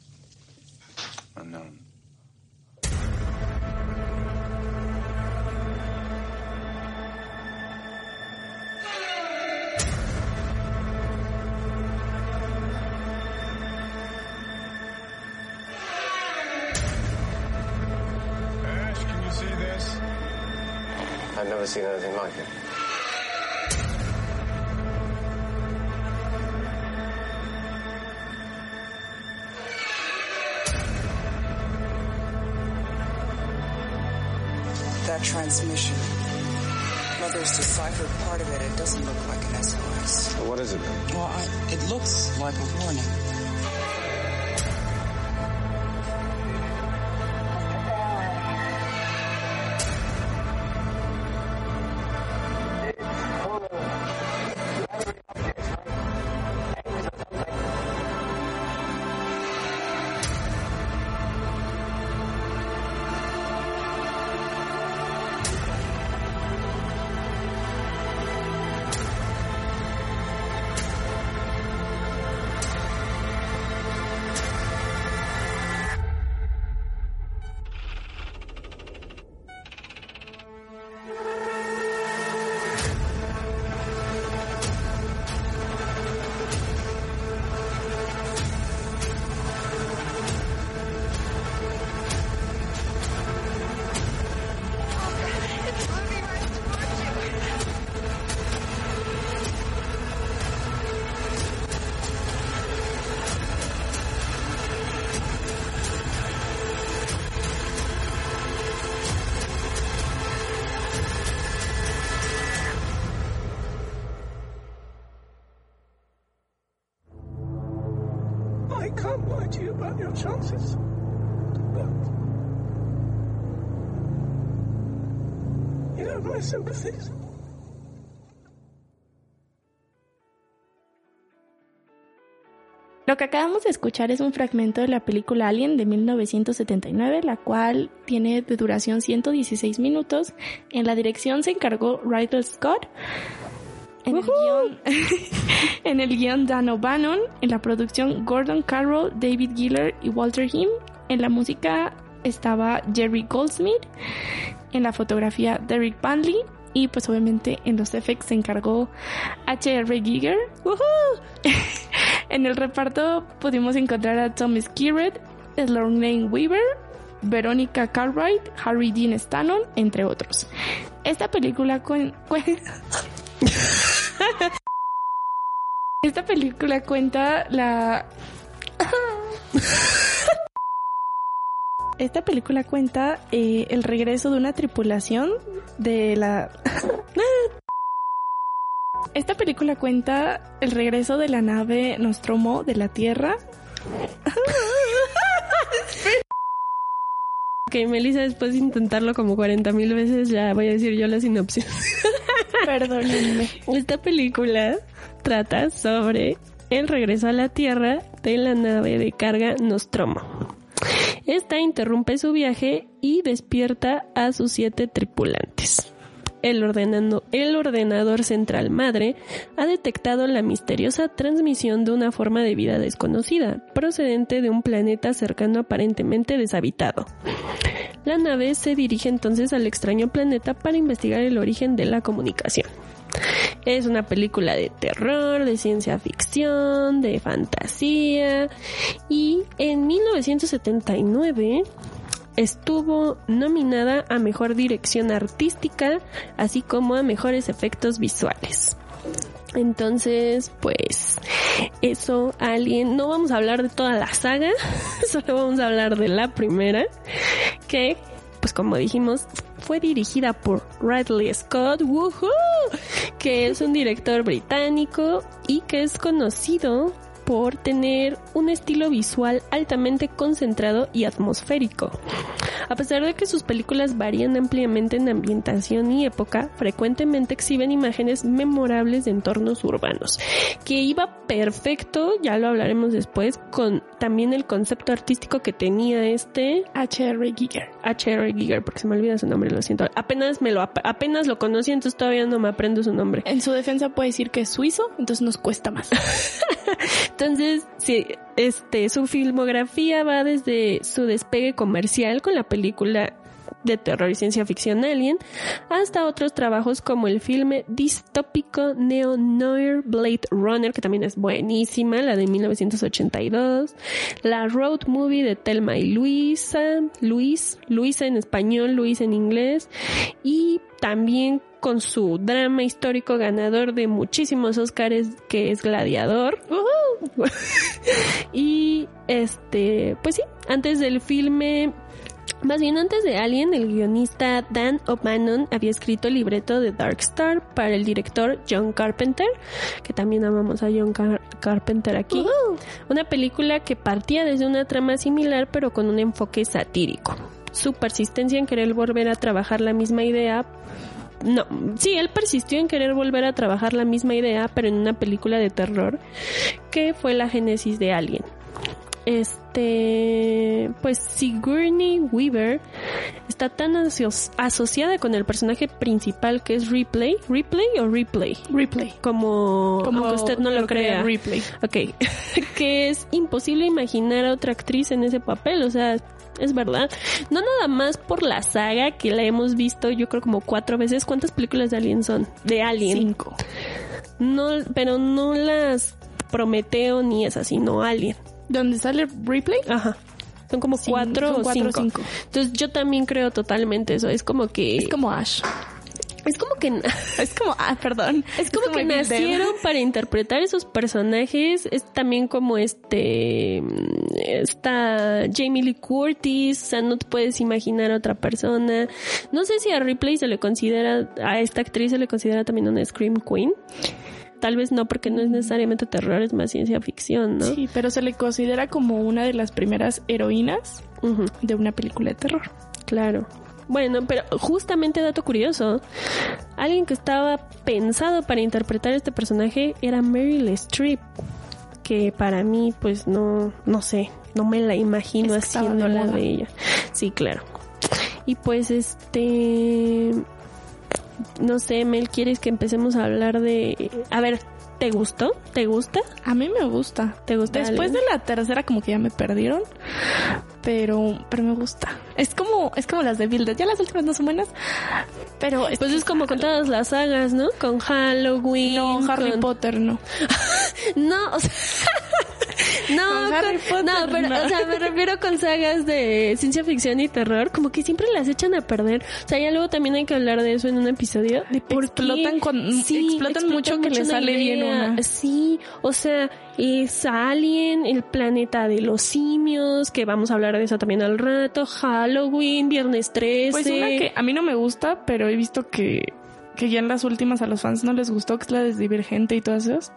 Seen anything like it. That transmission. Mother's deciphered part of it. It doesn't look like an SOS. So what is it then? Well, I, it looks like a warning. Que acabamos de escuchar es un fragmento de la película Alien de 1979, la cual tiene de duración 116 minutos. En la dirección se encargó Ridley Scott. En el, guion, en el guion Dan O'Bannon, en la producción Gordon Carroll, David Giller y Walter Him. En la música estaba Jerry Goldsmith. En la fotografía Derek Banley. Y pues obviamente en los effects se encargó H.R. Giger. en el reparto pudimos encontrar a Thomas Kirret, Lane Weaver, Veronica Cartwright, Harry Dean Stanton, entre otros. Esta película cuen- Esta película cuenta la Esta película cuenta eh, el regreso de una tripulación de la Esta película cuenta el regreso de la nave Nostromo de la Tierra. Ok, Melissa, después de intentarlo como 40 mil veces, ya voy a decir yo la sinopsis. Perdónenme. Esta película trata sobre el regreso a la Tierra de la nave de carga Nostromo. Esta interrumpe su viaje y despierta a sus siete tripulantes. El, ordenador central madre ha detectado la misteriosa transmisión de una forma de vida desconocida, procedente de un planeta cercano aparentemente deshabitado. La nave se dirige entonces al extraño planeta para investigar el origen de la comunicación. Es una película de terror, de ciencia ficción, de fantasía y en 1979 estuvo nominada a Mejor Dirección Artística, así como a Mejores Efectos Visuales. Entonces, pues, eso, alguien, no vamos a hablar de toda la saga, solo vamos a hablar de la primera, que, pues como dijimos, fue dirigida por Ridley Scott, que es un director británico y que es conocido por tener un estilo visual altamente concentrado y atmosférico. A pesar de que sus películas varían ampliamente en ambientación y época, frecuentemente exhiben imágenes memorables de entornos urbanos, que iba perfecto, ya lo hablaremos después, con también el concepto artístico que tenía este H.R. Giger. H.R. Giger, porque se me olvida su nombre, lo siento. Apenas me lo apenas lo conocí, entonces todavía no me aprendo su nombre. En su defensa puede decir que es suizo, entonces nos cuesta más. entonces, sí, este, su filmografía va desde su despegue comercial con la película de terror y ciencia ficción Alien, hasta otros trabajos como el filme distópico neo-noir Blade Runner, que también es buenísima, la de 1982, la road movie de Telma y Luisa, Luis, Luisa en español, Luis en inglés, y también con su drama histórico ganador de muchísimos Oscars que es Gladiador. y este, pues sí, antes del filme más bien antes de Alien, el guionista Dan O'Bannon había escrito el libreto de Dark Star para el director John Carpenter, que también amamos a John Carpenter aquí. Una película que partía desde una trama similar pero con un enfoque satírico. Su persistencia en querer volver a trabajar la misma idea no, sí, él persistió en querer volver a trabajar la misma idea, pero en una película de terror, que fue la génesis de Alien. Este, pues Sigourney Weaver está tan asociada con el personaje principal que es Replay, Replay o Replay, Replay, como, como aunque usted no lo, crea. Replay, ok, que es imposible imaginar a otra actriz en ese papel, o sea, es verdad. No nada más por la saga que la hemos visto, yo creo como cuatro veces. ¿Cuántas películas de Alien son? De Alien. Cinco. No, pero no las Prometeo ni esas, sino Alien. ¿Dónde sale replay? Ajá. Son como cuatro, o cinco. Entonces yo también creo totalmente eso. Es como que... Es como Ash. Es como que... es como... Ah, perdón. Es como, que nacieron para interpretar esos personajes. Es también como este... Está Jamie Lee Curtis. O sea, no te puedes imaginar a otra persona. No sé si a Ripley se le considera... A esta actriz se le considera también una Scream Queen. Tal vez no porque no es necesariamente terror, es más ciencia ficción, ¿no? Sí, pero se le considera como una de las primeras heroínas de una película de terror. Claro. Bueno, pero justamente dato curioso, alguien que estaba pensado para interpretar este personaje era Meryl Streep, que para mí pues no, no sé, no me la imagino haciendo la de ella. Sí, claro. Y pues este no sé, Mel, ¿quieres que empecemos a hablar de... A ver, ¿te gustó? ¿Te gusta? A mí me gusta. ¿Te gusta? Después de la tercera como que ya me perdieron, pero pero me gusta. Es como es como las de Build Ya las últimas no son buenas, pero pues es como con todas las sagas, ¿no? Con Halloween, no Harry Potter, no. no, o sea, no, no, pero, o sea, me refiero con sagas de ciencia ficción y terror, como que siempre las echan a perder. O sea, ya luego también hay que hablar de eso en un episodio. De por explotan, con, sí, explotan, mucho, que les sale bien una. Sí, o sea, es Alien, el planeta de los simios, que vamos a hablar de eso también al rato, Halloween, Viernes 13. Pues una que a mí no me gusta, pero he visto que que ya en las últimas a los fans no les gustó, que es la de Divergente y todas esas.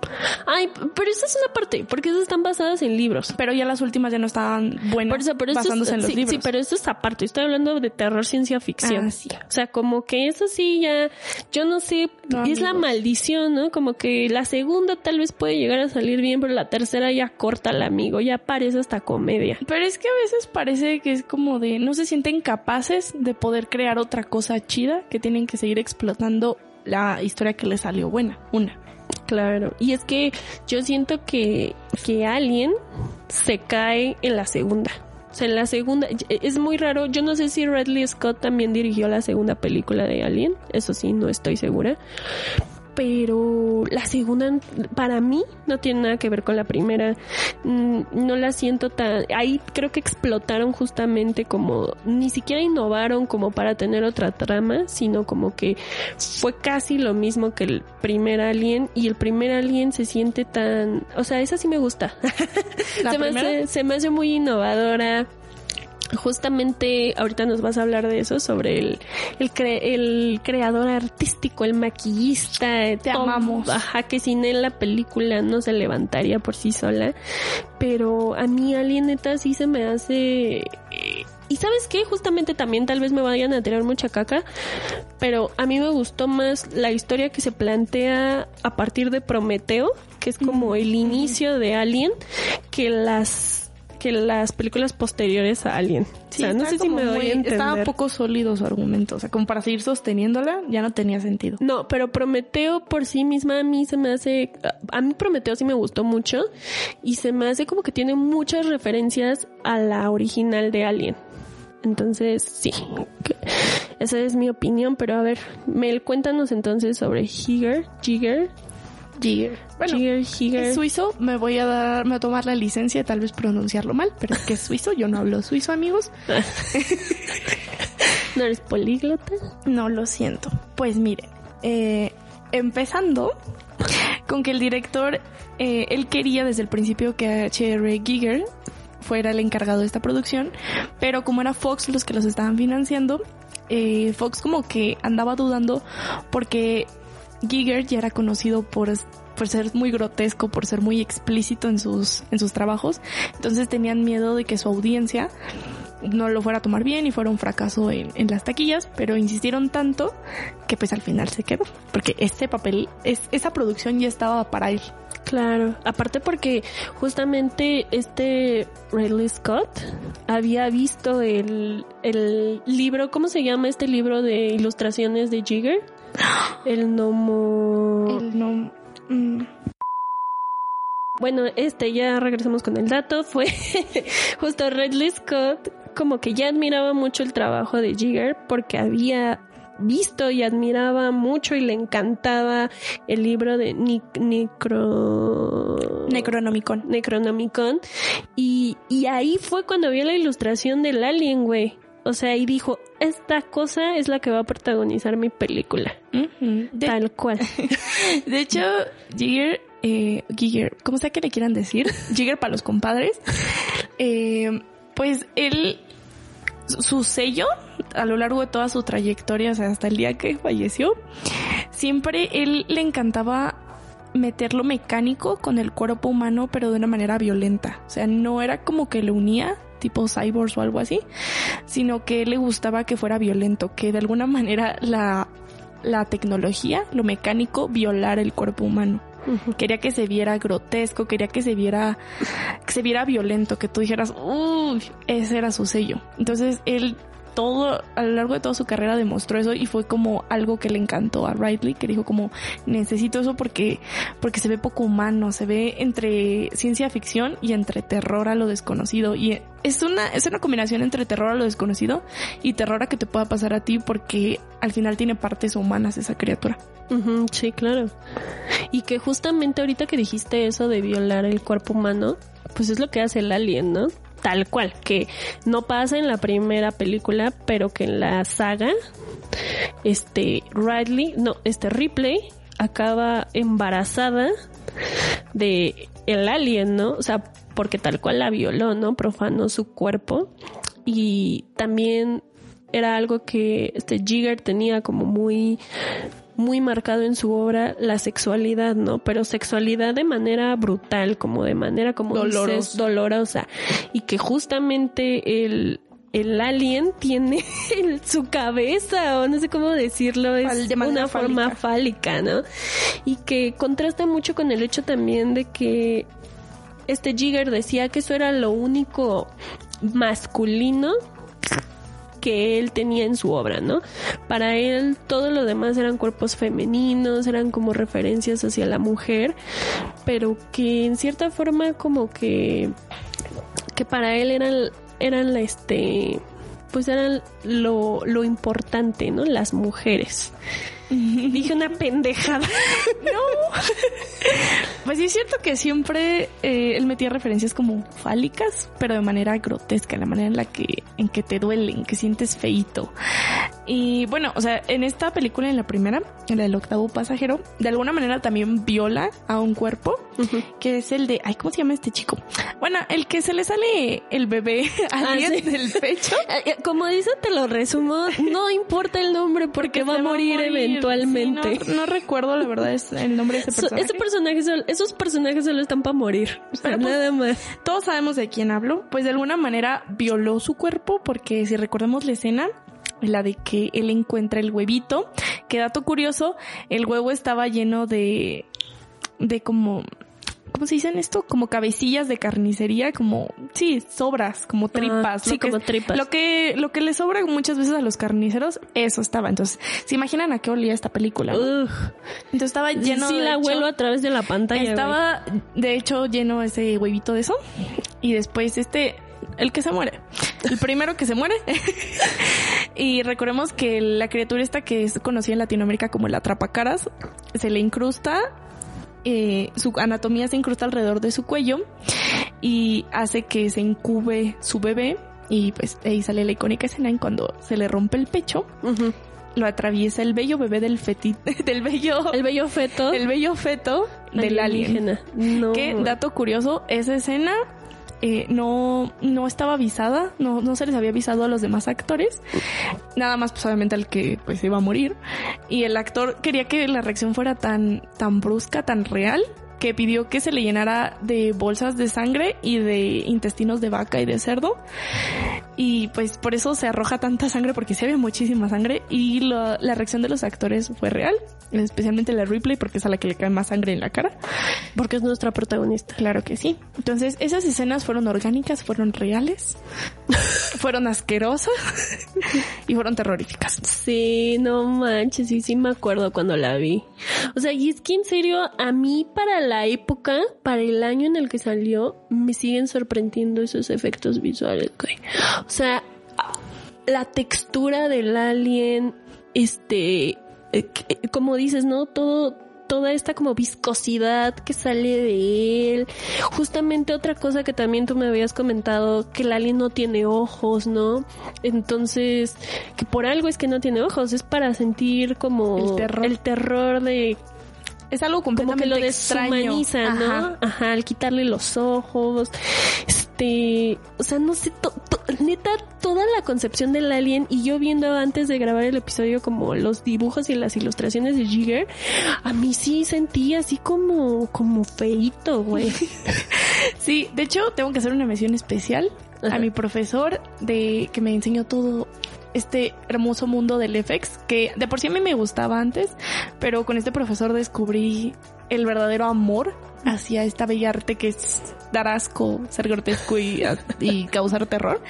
Ay, pero esa es una parte, porque esas están basadas en libros. Pero ya las últimas ya no estaban buenas basándose en los libros. Sí, pero esto es aparte, estoy hablando de terror ciencia ficción. Ah, sí. O sea, como que eso sí ya, yo no sé, es la maldición, ¿no? Como que la segunda tal vez puede llegar a salir bien, pero la tercera ya corta al amigo, ya parece hasta comedia. Pero es que a veces parece que es como de, no se sienten capaces de poder crear otra cosa chida, que tienen que seguir explotando la historia que le salió buena, una. Claro, y es que yo siento que, que Alien se cae en la segunda. O sea, en la segunda, es muy raro, yo no sé si Ridley Scott también dirigió la segunda película de Alien, eso sí, no estoy segura, pero la segunda para mí no tiene nada que ver con la primera. Mm, no la siento tan... Ahí creo que explotaron justamente como... Ni siquiera innovaron como para tener otra trama, sino como que fue casi lo mismo que el primer Alien y el primer Alien se siente tan... O sea, esa sí me gusta. se, me hace, se me hace muy innovadora justamente ahorita nos vas a hablar de eso, sobre el, el, el creador artístico, el maquillista. Te amamos. Ajá, que sin él la película no se levantaría por sí sola. Pero a mí Alien neta sí se me hace... Y sabes qué, justamente también tal vez me vayan a tirar mucha caca, pero a mí me gustó más la historia que se plantea a partir de Prometeo, que es como el inicio de Alien, que las que las películas posteriores a Alien. Sí, o sea, no sé si me doy muy- a entender. Estaba poco sólido su argumento. O sea, como para seguir sosteniéndola, ya no tenía sentido. No, pero Prometeo por sí misma a mí se me hace... A mí Prometeo sí me gustó mucho y se me hace como que tiene muchas referencias a la original de Alien. Entonces, sí. Esa es mi opinión, pero a ver, Mel, cuéntanos entonces sobre Higer, Jigger, Jigger. Bueno. Es suizo, me voy a dar, me voy a tomar la licencia de tal vez pronunciarlo mal, pero es que es suizo, yo no hablo suizo, amigos. ¿No eres políglota? No, lo siento. Pues miren, eh, empezando con que el director, eh, él quería desde el principio que H.R. Giger fuera el encargado de esta producción, pero como era Fox los que los estaban financiando, eh, Fox como que andaba dudando porque Giger ya era conocido por por ser muy grotesco, por ser muy explícito en sus en sus trabajos, entonces tenían miedo de que su audiencia no lo fuera a tomar bien y fuera un fracaso en, en las taquillas, pero insistieron tanto que pues al final se quedó, porque este papel, es, esa producción ya estaba para él. Claro, aparte porque justamente este Ridley Scott había visto el, el libro, ¿cómo se llama este libro de ilustraciones de Jigger? El gnomo... El no... mm, Bueno, este, ya regresamos con el dato, fue justo Ridley Scott como que ya admiraba mucho el trabajo de Jigger porque había visto y admiraba mucho y le encantaba el libro de Nic- Necro... Necronomicon. Necronomicon. Y, y ahí fue cuando vio la ilustración del alien, güey. O sea, y dijo, esta cosa es la que va a protagonizar mi película. de, Tal cual. de hecho, Jigger, eh, Giger, como sea que le quieran decir, Jigger para los compadres, eh, pues él, su sello a lo largo de toda su trayectoria, o sea, hasta el día que falleció, siempre él le encantaba meter lo mecánico con el cuerpo humano, pero de una manera violenta. O sea, no era como que lo unía, tipo cyborgs o algo así, sino que le gustaba que fuera violento, que de alguna manera la, la tecnología, lo mecánico, violara el cuerpo humano. Quería que se viera grotesco, quería que se viera, que se viera violento, que tú dijeras, uy, ese era su sello. Entonces él todo, a lo largo de toda su carrera demostró eso y fue como algo que le encantó a Riley, que dijo como, necesito eso porque, porque se ve poco humano, se ve entre ciencia ficción y entre terror a lo desconocido. Y es una, es una combinación entre terror a lo desconocido y terror a que te pueda pasar a ti porque al final tiene partes humanas esa criatura. Sí, claro. Y que justamente ahorita que dijiste eso de violar el cuerpo humano, pues es lo que hace el alien, ¿no? Tal cual, que no pasa en la primera película, pero que en la saga, este Ridley, no, este Ripley acaba embarazada de el alien, ¿no? O sea, porque tal cual la violó, ¿no? Profanó su cuerpo y también era algo que este Jigger tenía como muy muy marcado en su obra la sexualidad, ¿no? Pero sexualidad de manera brutal, como de manera como dices, Dolorosa. y que justamente el el alien tiene en su cabeza o no sé cómo decirlo es de una forma fálica, ¿no? Y que contrasta mucho con el hecho también de que este Jigger decía que eso era lo único masculino que él tenía en su obra, ¿no? Para él todo lo demás eran cuerpos femeninos, eran como referencias hacia la mujer, pero que en cierta forma como que que para él eran eran la este pues eran lo, lo importante, ¿no? Las mujeres. Dije una pendejada. No. Pues sí es cierto que siempre eh, él metía referencias como fálicas, pero de manera grotesca, la manera en la que en que te duelen, que sientes feito. Y bueno, o sea, en esta película, en la primera, en la del octavo pasajero, de alguna manera también viola a un cuerpo, que es el de, ay, ¿cómo se llama este chico? Bueno, el que se le sale el bebé a Ah, alguien sí. del pecho. Eh, Como dice, te lo resumo, no importa el nombre porque, va a se va a morir, morir. Actualmente. Sí, no, no recuerdo la verdad es el nombre de ese So- personaje. ese personaje solo- esos personajes solo están para morir. Pero, pues, nada más. Todos sabemos de quién hablo. Pues de alguna manera violó su cuerpo porque si recordemos la escena, la de que él encuentra el huevito, que dato curioso, el huevo estaba lleno de, de como, ¿cómo se dicen esto? Como cabecillas de carnicería, como, sí, sobras, como tripas. sí, lo que- como tripas. Lo que, lo que le sobra muchas veces a los carniceros, eso estaba. Entonces, ¿se imaginan a qué olía esta película? Ugh. Entonces estaba lleno sí, de la hecho- huelo a través de la pantalla. güey. estaba, de hecho, lleno ese huevito de eso. Y después este, el que se muere. El primero que se muere. y recordemos que la criatura esta que es conocida en Latinoamérica como el atrapacaras, se le incrusta, eh, su anatomía se incrusta alrededor de su cuello y hace que se incube su bebé. Y pues ahí sale la icónica escena en cuando se le rompe el pecho. Lo atraviesa el bello bebé del feti, del bello, El bello feto. el bello feto del alien. No. Que, dato curioso, esa escena eh, no, no estaba avisada, no, no se les había avisado a los demás actores, nada más pues obviamente al que pues iba a morir. Y el actor quería que la reacción fuera tan, tan brusca, tan real, que pidió que se le llenara de bolsas de sangre y de intestinos de vaca y de cerdo. Y pues por eso se arroja tanta sangre, porque sí había muchísima sangre. Y lo- la reacción de los actores fue real, especialmente la Ripley, porque es a la que le cae más sangre en la cara. Porque es nuestra protagonista. Claro que sí. Entonces, esas escenas fueron orgánicas, fueron reales, fueron asquerosas y fueron terroríficas. Sí, no manches, sí, sí me acuerdo cuando la vi. O sea, y es que en serio, a mí para la época, para el año en el que salió, me siguen sorprendiendo esos efectos visuales, güey. O sea, la textura del alien, este, eh, como dices, ¿no? Todo, toda esta como viscosidad que sale de él. Justamente otra cosa que también tú me habías comentado, que el alien no tiene ojos, ¿no? Entonces, que por algo es que no tiene ojos, es para sentir como El terror. el terror de Es algo como que completamente lo extraño. deshumaniza, ¿no? Ajá. Ajá. al quitarle los ojos. Este, o sea, no sé, to- to- neta, toda la concepción del alien y yo viendo antes de grabar el episodio como los dibujos y las ilustraciones de Jigger, a mí sí sentí así como, como feito, güey. Sí, de hecho, tengo que hacer una mención especial Ajá. a mi profesor de que me enseñó todo este hermoso mundo del FX, que de por sí a mí me gustaba antes, pero con este profesor descubrí el verdadero amor hacia esta bella arte que es dar asco, ser grotesco y, y causar terror.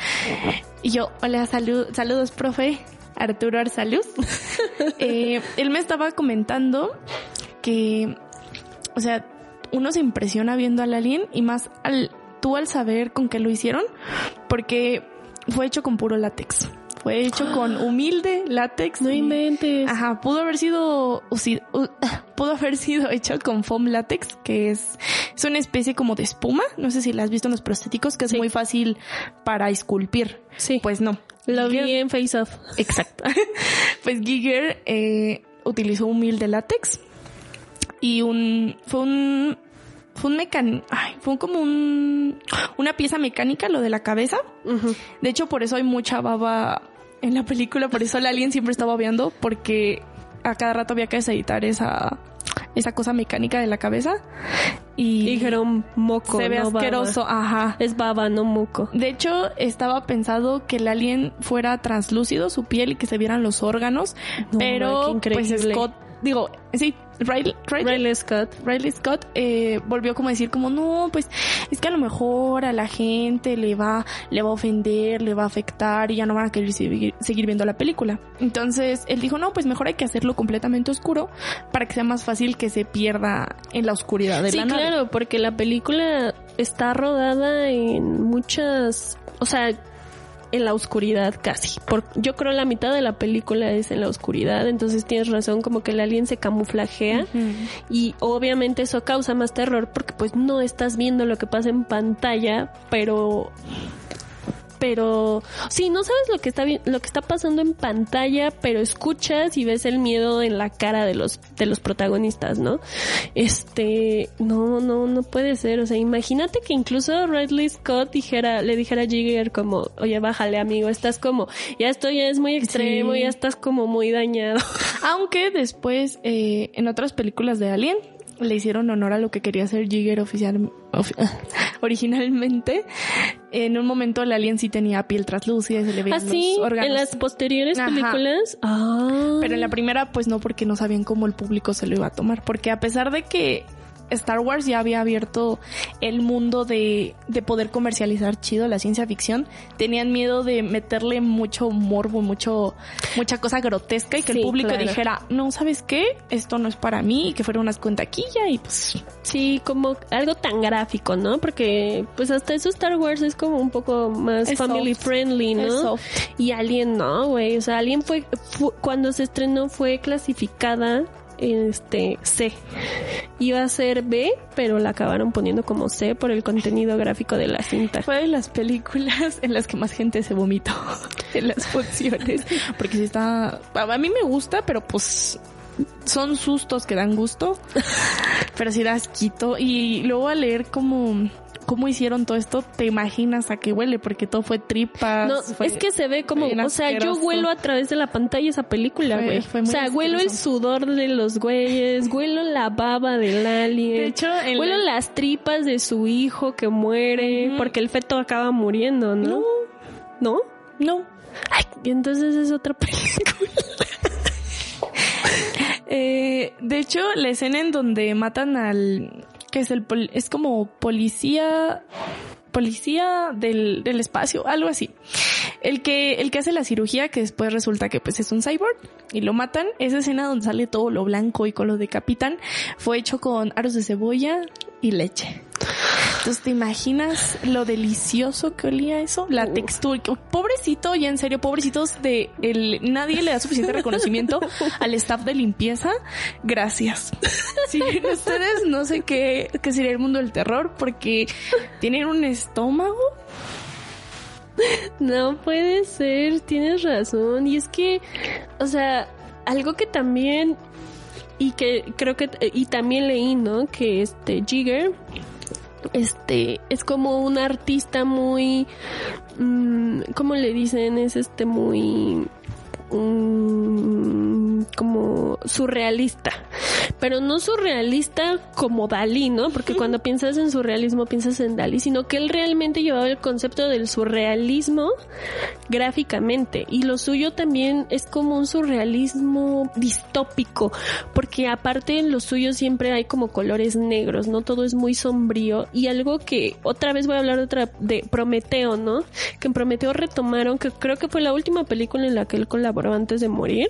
Y yo, hola, salud, saludos, profe. Arturo Arsaluz. Eh, él me estaba comentando que, o sea, uno se impresiona viendo al alien y más al tú al saber con qué lo hicieron, porque fue hecho con puro látex. Fue hecho con humilde látex. No inventes. Ajá, pudo haber sido pudo haber sido hecho con foam látex, que es, es una especie como de espuma. No sé si la has visto en los prostéticos, que es Sí. muy fácil para esculpir. Sí. Pues no. Lo vi en Face Off. Exacto. pues Giger eh, utilizó humilde látex y un fue un fue un mecan ay, fue como un una pieza mecánica lo de la cabeza. De hecho, por eso hay mucha baba en la película, por eso el alien siempre está babeando porque a cada rato había que deseditar esa esa cosa mecánica de la cabeza y Dijeron moco. se ve no baba. asqueroso, ajá. Es baba, no moco. De hecho, estaba pensado que el alien fuera translúcido, su piel, y que se vieran los órganos. No, pero, pues. Scott, digo, sí, Riley, Riley, Riley Scott. Riley Scott eh, volvió como a decir como no pues es que a lo mejor a la gente le va le va a ofender le va a afectar y ya no van a querer seguir, seguir viendo la película entonces él dijo no pues mejor hay que hacerlo completamente oscuro para que sea más fácil que se pierda en la oscuridad de Sí, la nave claro, porque la película está rodada en muchas, o sea, en la oscuridad casi. Por, yo creo la mitad de la película es en la oscuridad, entonces tienes razón, como que el alien se camuflajea y obviamente eso causa más terror porque pues no estás viendo lo que pasa en pantalla, pero pero sí, no sabes lo que está lo que está pasando en pantalla, pero escuchas y ves el miedo en la cara de los de los protagonistas, ¿no? Este, no, no, no puede ser, o sea, imagínate que incluso Ridley Scott dijera, le dijera a Jigger como, "Oye, bájale, amigo, estás como, ya esto ya es muy extremo, Sí. ya estás como muy dañado." Aunque después, eh, en otras películas de Alien, le hicieron honor a lo que quería hacer Jigger oficial, ofi- originalmente. En un momento el alien sí tenía piel translúcida y se le veían Así, los órganos. en las posteriores Ajá. películas. Ah. Pero en la primera, pues no, porque no sabían cómo el público se lo iba a tomar. Porque a pesar de que Star Wars ya había abierto el mundo de, de poder comercializar chido la ciencia ficción, tenían miedo de meterle mucho morbo, mucho, mucha cosa grotesca y que Sí, el público claro. dijera, no, ¿sabes qué? Esto no es para mí y que fuera unas cuentaquilla y pues Sí, como algo tan gráfico, ¿no? Porque pues hasta eso Star Wars es como un poco más Es family soft. friendly, ¿no? Y Alien no, güey. O sea, Alien fue, fu- cuando se estrenó fue clasificada este C. Iba a ser B, pero la acabaron poniendo como C por el contenido gráfico de la cinta. fue de las películas en las que más gente se vomitó en las funciones. Porque sí está, a mí me gusta, pero pues son sustos que dan gusto, pero sí da asquito. Y luego al leer cómo, cómo hicieron todo esto, te imaginas a qué huele, porque todo fue tripas. No, fue es que se ve como, o sea, yo huelo a través de la pantalla esa película, güey. O sea, huelo el sudor de los güeyes, huelo la baba del alien. De hecho, huelo la- las tripas de su hijo que muere, porque el feto acaba muriendo, ¿no? ¿No? No. Ay, y entonces es otra película. Eh, de hecho, la escena en donde matan al que es el pol- es como policía policía del, del espacio, algo así. El que el que hace la cirugía que después resulta que pues es un cyborg y lo matan, esa escena donde sale todo lo blanco y con lo decapitan fue hecho con aros de cebolla y leche. Entonces, ¿te imaginas lo delicioso que olía eso? La textura. Pobrecito, ya en serio, pobrecitos de el, nadie le da suficiente reconocimiento al staff de limpieza. Gracias. Si ustedes no sé qué, qué sería el mundo del terror porque tienen un estómago. No puede ser, tienes razón. Y es que, o sea, algo que también y que creo que y también leí, ¿no? Que este Jigger este es como un artista muy mm, ¿cómo le dicen? Es este muy mm, como surrealista. Pero no surrealista como Dalí, ¿no? Porque cuando piensas en surrealismo piensas en Dalí, sino que él realmente llevaba el concepto del surrealismo gráficamente. Y lo suyo también es como un surrealismo distópico, porque aparte en lo suyo siempre hay como colores negros, ¿no? Todo es muy sombrío. Y algo que otra vez voy a hablar de otra de Prometeo, ¿no? Que en Prometeo retomaron, que creo que fue la última película en la que él colaboró antes de morir.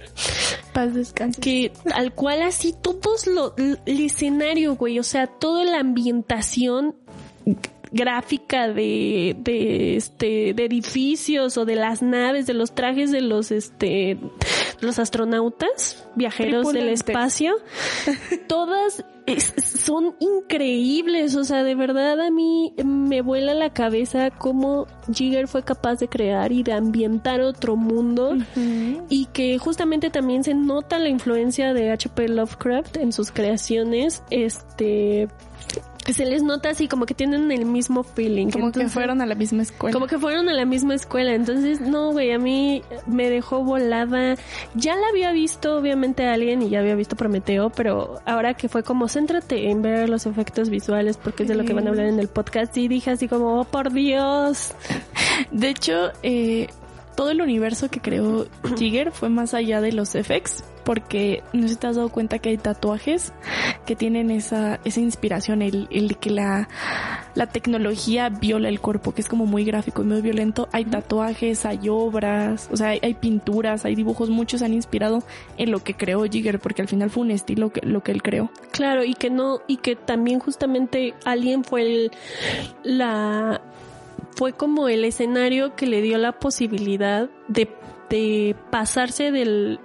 Que al cual así todos lo, el escenario, güey, o sea, toda la ambientación gráfica de, de este de edificios o de las naves de los trajes de los este los astronautas viajeros del espacio todas es- son increíbles o sea de verdad a mí me vuela la cabeza cómo Jigger fue capaz de crear y de ambientar otro mundo y que justamente también se nota la influencia de H.P. Lovecraft en sus creaciones este se les nota así como que tienen el mismo feeling. Como que fueron a la misma escuela. Como que fueron a la misma escuela. Entonces, no, güey, a mí me dejó volada. Ya la había visto, obviamente, a alguien y ya había visto Prometeo, pero ahora que fue como, céntrate en ver los efectos visuales porque es de lo que van a hablar en el podcast. Y dije así como, oh, por Dios. De hecho, eh, todo el universo que creó Jigger fue más allá de los FX, porque no sé si te has dado cuenta que hay tatuajes que tienen esa, esa inspiración, el, el de que la, la tecnología viola el cuerpo, que es como muy gráfico y muy violento. Hay tatuajes, hay obras, o sea, hay, hay pinturas, hay dibujos, muchos han inspirado en lo que creó Jigger, porque al final fue un estilo que, lo que él creó. Claro, y que no, y que también justamente alguien fue el, la, fue como el escenario que le dio la posibilidad de, de pasarse del,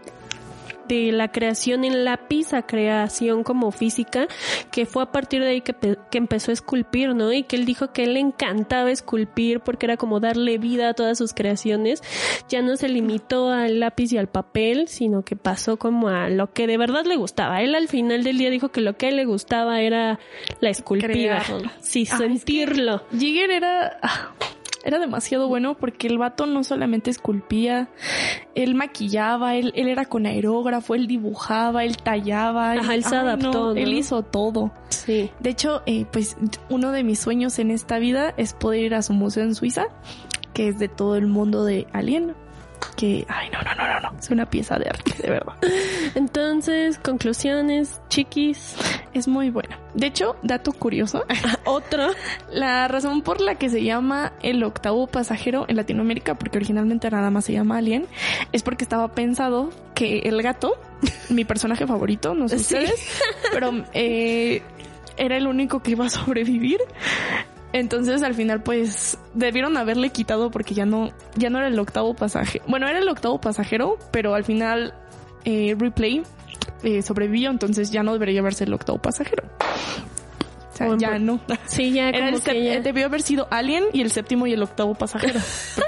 de la creación en lápiz a creación como física, que fue a partir de ahí que, que empezó a esculpir, ¿no? Y que él dijo que él le encantaba esculpir porque era como darle vida a todas sus creaciones. Ya no se limitó al lápiz y al papel, sino que pasó como a lo que de verdad le gustaba. Él al final del día dijo que lo que a él le gustaba era la esculpida. Crearlo. Sí, Ah, es que sentirlo. Jigger era... era demasiado bueno porque el vato no solamente esculpía, él maquillaba, él, él era con aerógrafo, él dibujaba, él tallaba. Ajá, él se adaptó, no, ¿no? Él hizo todo. Sí. De hecho, eh, pues uno de mis sueños en esta vida es poder ir a su museo en Suiza, que es de todo el mundo de Alien. Que, ay, no, no, no, no, no. Es una pieza de arte, de verdad. Entonces, conclusiones, chiquis. Es muy buena. De hecho, dato curioso. Otro. La razón por la que se llama el octavo pasajero en Latinoamérica, porque originalmente nada más se llama Alien, es porque estaba pensado que el gato, mi personaje favorito, no sé Sí. ustedes, pero eh, era el único que iba a sobrevivir. Entonces al final pues debieron haberle quitado porque ya no, ya no era el octavo pasaje. Bueno, era el octavo pasajero, pero al final eh, Replay eh, sobrevivió, entonces ya no debería verse el octavo pasajero. O sea, Bueno, ya no. Sí, ya Era como el que ya- Debió haber sido Alien y el séptimo y el octavo pasajero.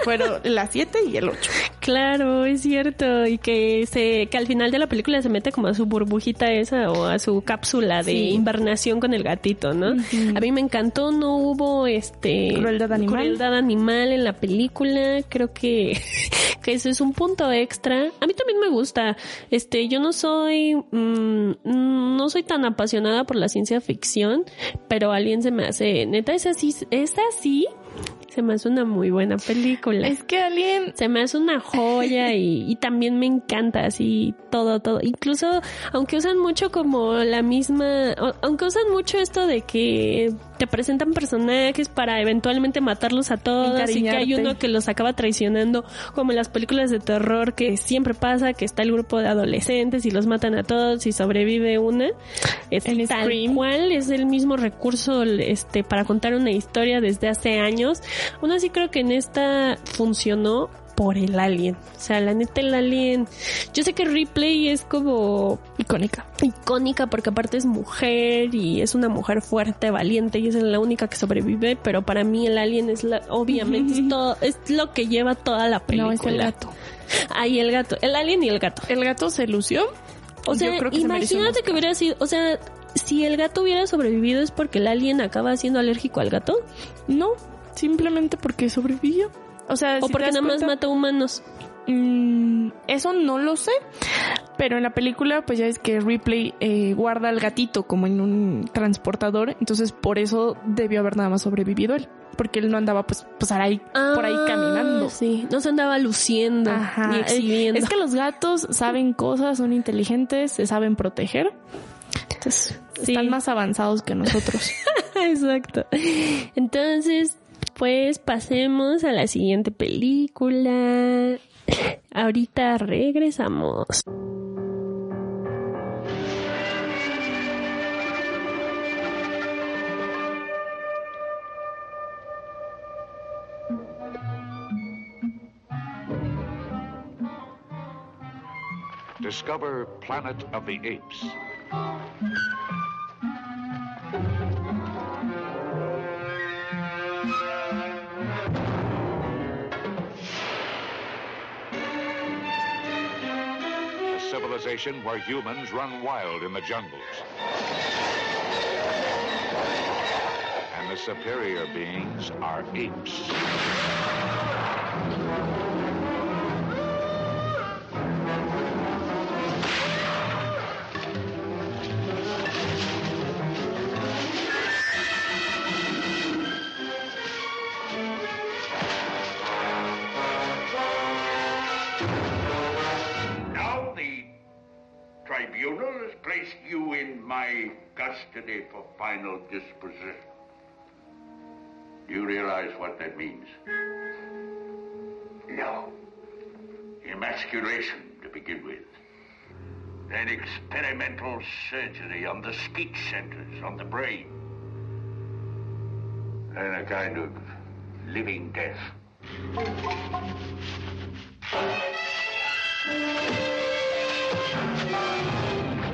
Fueron la siete y el ocho. Claro, es cierto. Y que se, que al final de la película se mete como a su burbujita esa o a su cápsula de Sí. invernación con el gatito, ¿no? A mí me encantó, no hubo este Crueldad animal. crueldad animal en la película. Creo que, que eso es un punto extra. A mí también me gusta. Este, yo no soy, mm, no soy tan apasionada por la ciencia ficción, pero Alien se me hace, neta, es así, es así. Se me hace una muy buena película. Es que Alien Se me hace una joya y, y también me encanta así todo, todo. Incluso, aunque usan mucho como la misma, aunque usan mucho esto de que te presentan personajes para eventualmente matarlos a todos y que hay uno que los acaba traicionando, como en las películas de terror que siempre pasa, que está el grupo de adolescentes y los matan a todos y sobrevive una. Es En tal Scream. cual, es el mismo recurso este para contar una historia desde hace años. Aún así creo que en esta funcionó por el alien. O sea, la neta el alien. Yo sé que Ripley es como icónica. icónica porque aparte es mujer y es una mujer fuerte, valiente y es la única que sobrevive, pero para mí el alien es la, obviamente es todo, es lo que lleva toda la película. No, es el gato. Ahí el gato, el alien y el gato. El gato se lució. O sea, Yo creo que se imagínate que hubiera sido, o sea, si el gato hubiera sobrevivido es porque el alien acaba siendo alérgico al gato No, simplemente porque sobrevivió. O sea, o si porque nada más mata humanos. Mm, eso no lo sé, pero en la película pues ya es que Ripley eh, guarda al gatito como en un transportador, entonces por eso debió haber nada más sobrevivido él, porque él no andaba pues, pues ahí, por ahí Ah, caminando. Sí, no se andaba luciendo Ajá, ni es, exhibiendo. es que los gatos saben cosas, son inteligentes, se saben proteger. Entonces, Sí. están más avanzados que nosotros. Exacto. Entonces, pues pasemos a la siguiente película. Ahorita regresamos. Discover Planet of the Apes. Civilization where humans run wild in the jungles. And the superior beings are apes. custody for final disposition. Do you realize what that means? No. Emasculation to begin with. Then experimental surgery on the speech centers, on the brain. Then a kind of living death.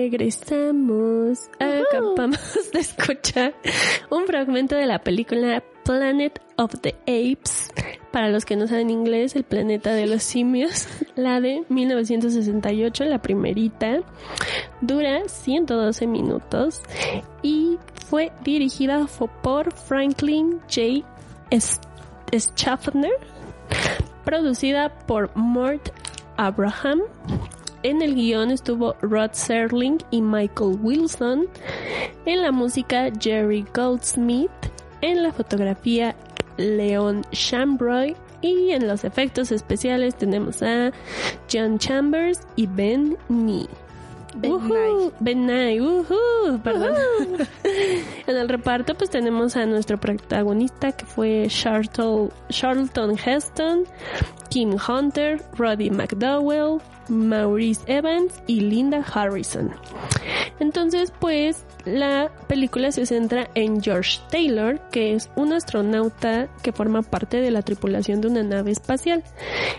regresamos. Acabamos de escuchar un fragmento de la película Planet of the Apes. Para los que no saben inglés, el planeta de los simios. La de 1968, la primerita. Dura 112 minutos y fue dirigida por Franklin J. Schaffner. Producida por Mort Abraham. En el guion estuvo Rod Serling y Michael Wilson. En la música Jerry Goldsmith. En la fotografía Leon Shambroy. Y en los efectos especiales tenemos a John Chambers y Ben Nee. Ben Nye. Ben Nye, uhu, perdón. en el reparto pues tenemos a nuestro protagonista que fue Charlton, Charlton Heston, Kim Hunter, Roddy McDowell, Maurice Evans y Linda Harrison. Entonces, pues la película se centra en George Taylor, que es un astronauta que forma parte de la tripulación de una nave espacial.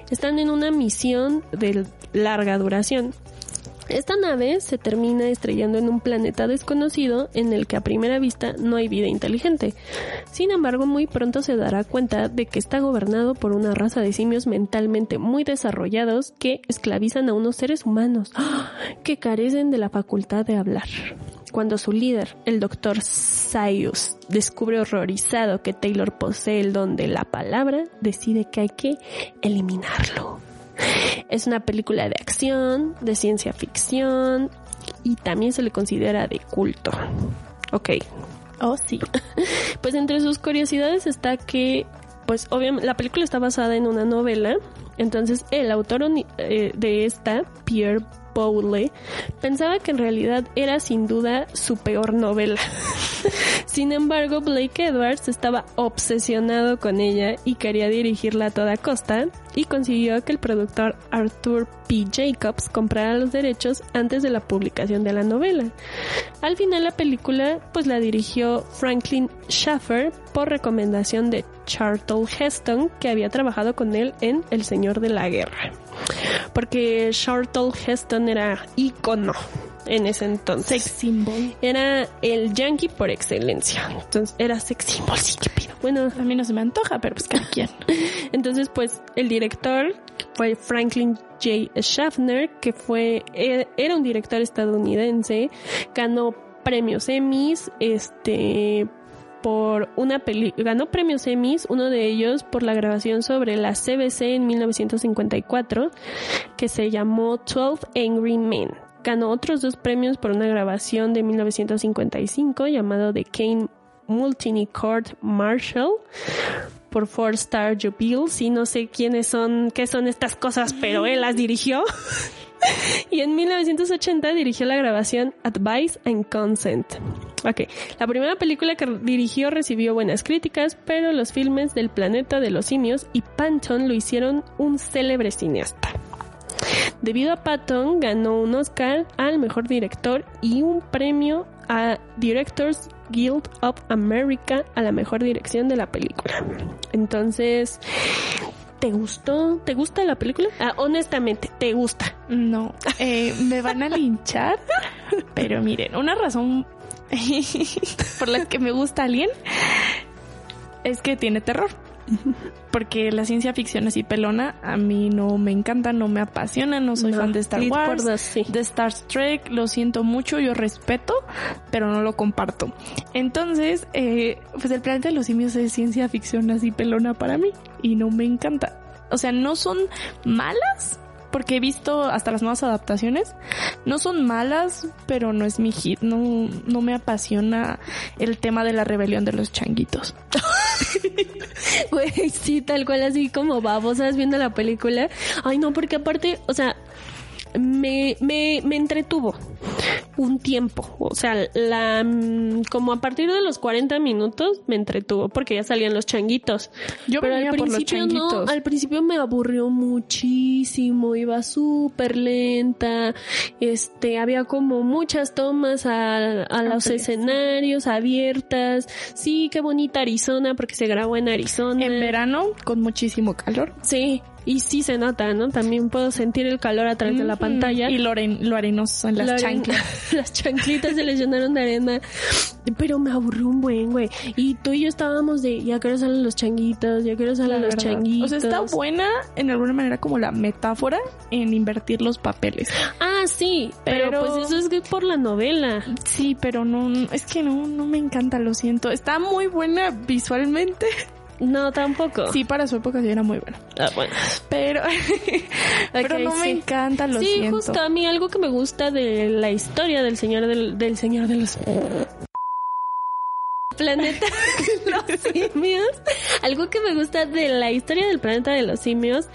Están en una misión de larga duración. Esta nave se termina estrellando en un planeta desconocido en el que a primera vista no hay vida inteligente. Sin embargo, muy pronto se dará cuenta de que está gobernado por una raza de simios mentalmente muy desarrollados que esclavizan a unos seres humanos que carecen de la facultad de hablar. Cuando su líder, el doctor Sayus, descubre horrorizado que Taylor posee el don de la palabra, decide que hay que eliminarlo. Es una película de acción, de ciencia ficción y también se le considera de culto. Ok. Oh, sí. Pues entre sus curiosidades está que, pues obviamente, la película está basada en una novela. Entonces, el autor eh, de esta, Pierre Bowley, pensaba que en realidad era sin duda su peor novela. Sin embargo, Blake Edwards estaba obsesionado con ella y quería dirigirla a toda costa y consiguió que el productor Arthur P. Jacobs comprara los derechos antes de la publicación de la novela. Al final la película pues la dirigió Franklin Schaffer por recomendación de Charlton Heston que había trabajado con él en El Señor de la Guerra. Porque Charlton Heston era ícono en ese entonces. Sex symbol. Era el yankee por excelencia. Entonces era sex symbol, sí, qué pido. Bueno, a mí no se me antoja, pero pues cada quien. Entonces, pues el director fue Franklin J. Schaffner, que fue, e, era un director estadounidense, ganó premios Emmys, este, por una película, ganó premios Emmys, uno de ellos por la grabación sobre la CBC en 1954, que se llamó 12 Angry Men. Ganó otros dos premios por una grabación de 1955 llamado The Kane Multini Court Marshall por Four Star Jubilees y no sé quiénes son, qué son estas cosas, pero él las dirigió. y en 1980 dirigió la grabación Advice and Consent. Ok, la primera película que dirigió recibió buenas críticas, pero los filmes del planeta de los simios y Panton lo hicieron un célebre cineasta. Debido a Patton, ganó un Oscar al mejor director y un premio a Directors Guild of America a la mejor dirección de la película. Entonces, ¿te gustó? ¿Te gusta la película? Ah, honestamente, ¿te gusta? No, eh, me van a linchar, pero miren, una razón por la que me gusta Alien es que tiene terror. Porque la ciencia ficción así pelona a mí no me encanta, no me apasiona, no soy fan de Star Wars, de Star Trek, lo siento mucho, yo respeto, pero no lo comparto. Entonces, eh, pues el planeta de los simios es ciencia ficción así pelona para mí y no me encanta. O sea, no son malas, porque he visto hasta las nuevas adaptaciones. No son malas, pero no es mi hit. No, no me apasiona el tema de la rebelión de los changuitos. Güey, sí, tal cual así como babosas viendo la película. Ay, no, porque aparte, o sea, me, me, me entretuvo un tiempo. O sea, la mm, como a partir de los 40 minutos me entretuvo porque ya salían los changuitos. Yo Pero al por los principio no, al principio me aburrió muchísimo, iba súper lenta, este, había como muchas tomas a, a los Amplias. escenarios abiertas, sí, qué bonita Arizona porque se grabó en Arizona. En verano, con muchísimo calor. Sí, Y sí se nota, ¿no? También puedo sentir el calor a través de la pantalla. Y lo, aren- lo arenoso en las Lo chanclas. las chanclitas se les llenaron de arena. Pero me aburrió un buen, güey. Y tú y yo estábamos de, ya quiero salen los changuitos, ya quiero salen los verdad. changuitos. O sea, está buena en alguna manera como la metáfora en invertir los papeles. Ah, sí, pero, Pero- pues eso es que por la novela. Sí, pero no, no- es que no, no me encanta, lo siento. Está muy buena visualmente. No, tampoco. Sí, para su época sí era muy buena. Ah, bueno. Pero, pero no me sí. encanta, lo sí, siento. justo a mí algo que me gusta de la historia del señor del, del señor de los planeta de los simios. Algo que me gusta de la historia del planeta de los simios,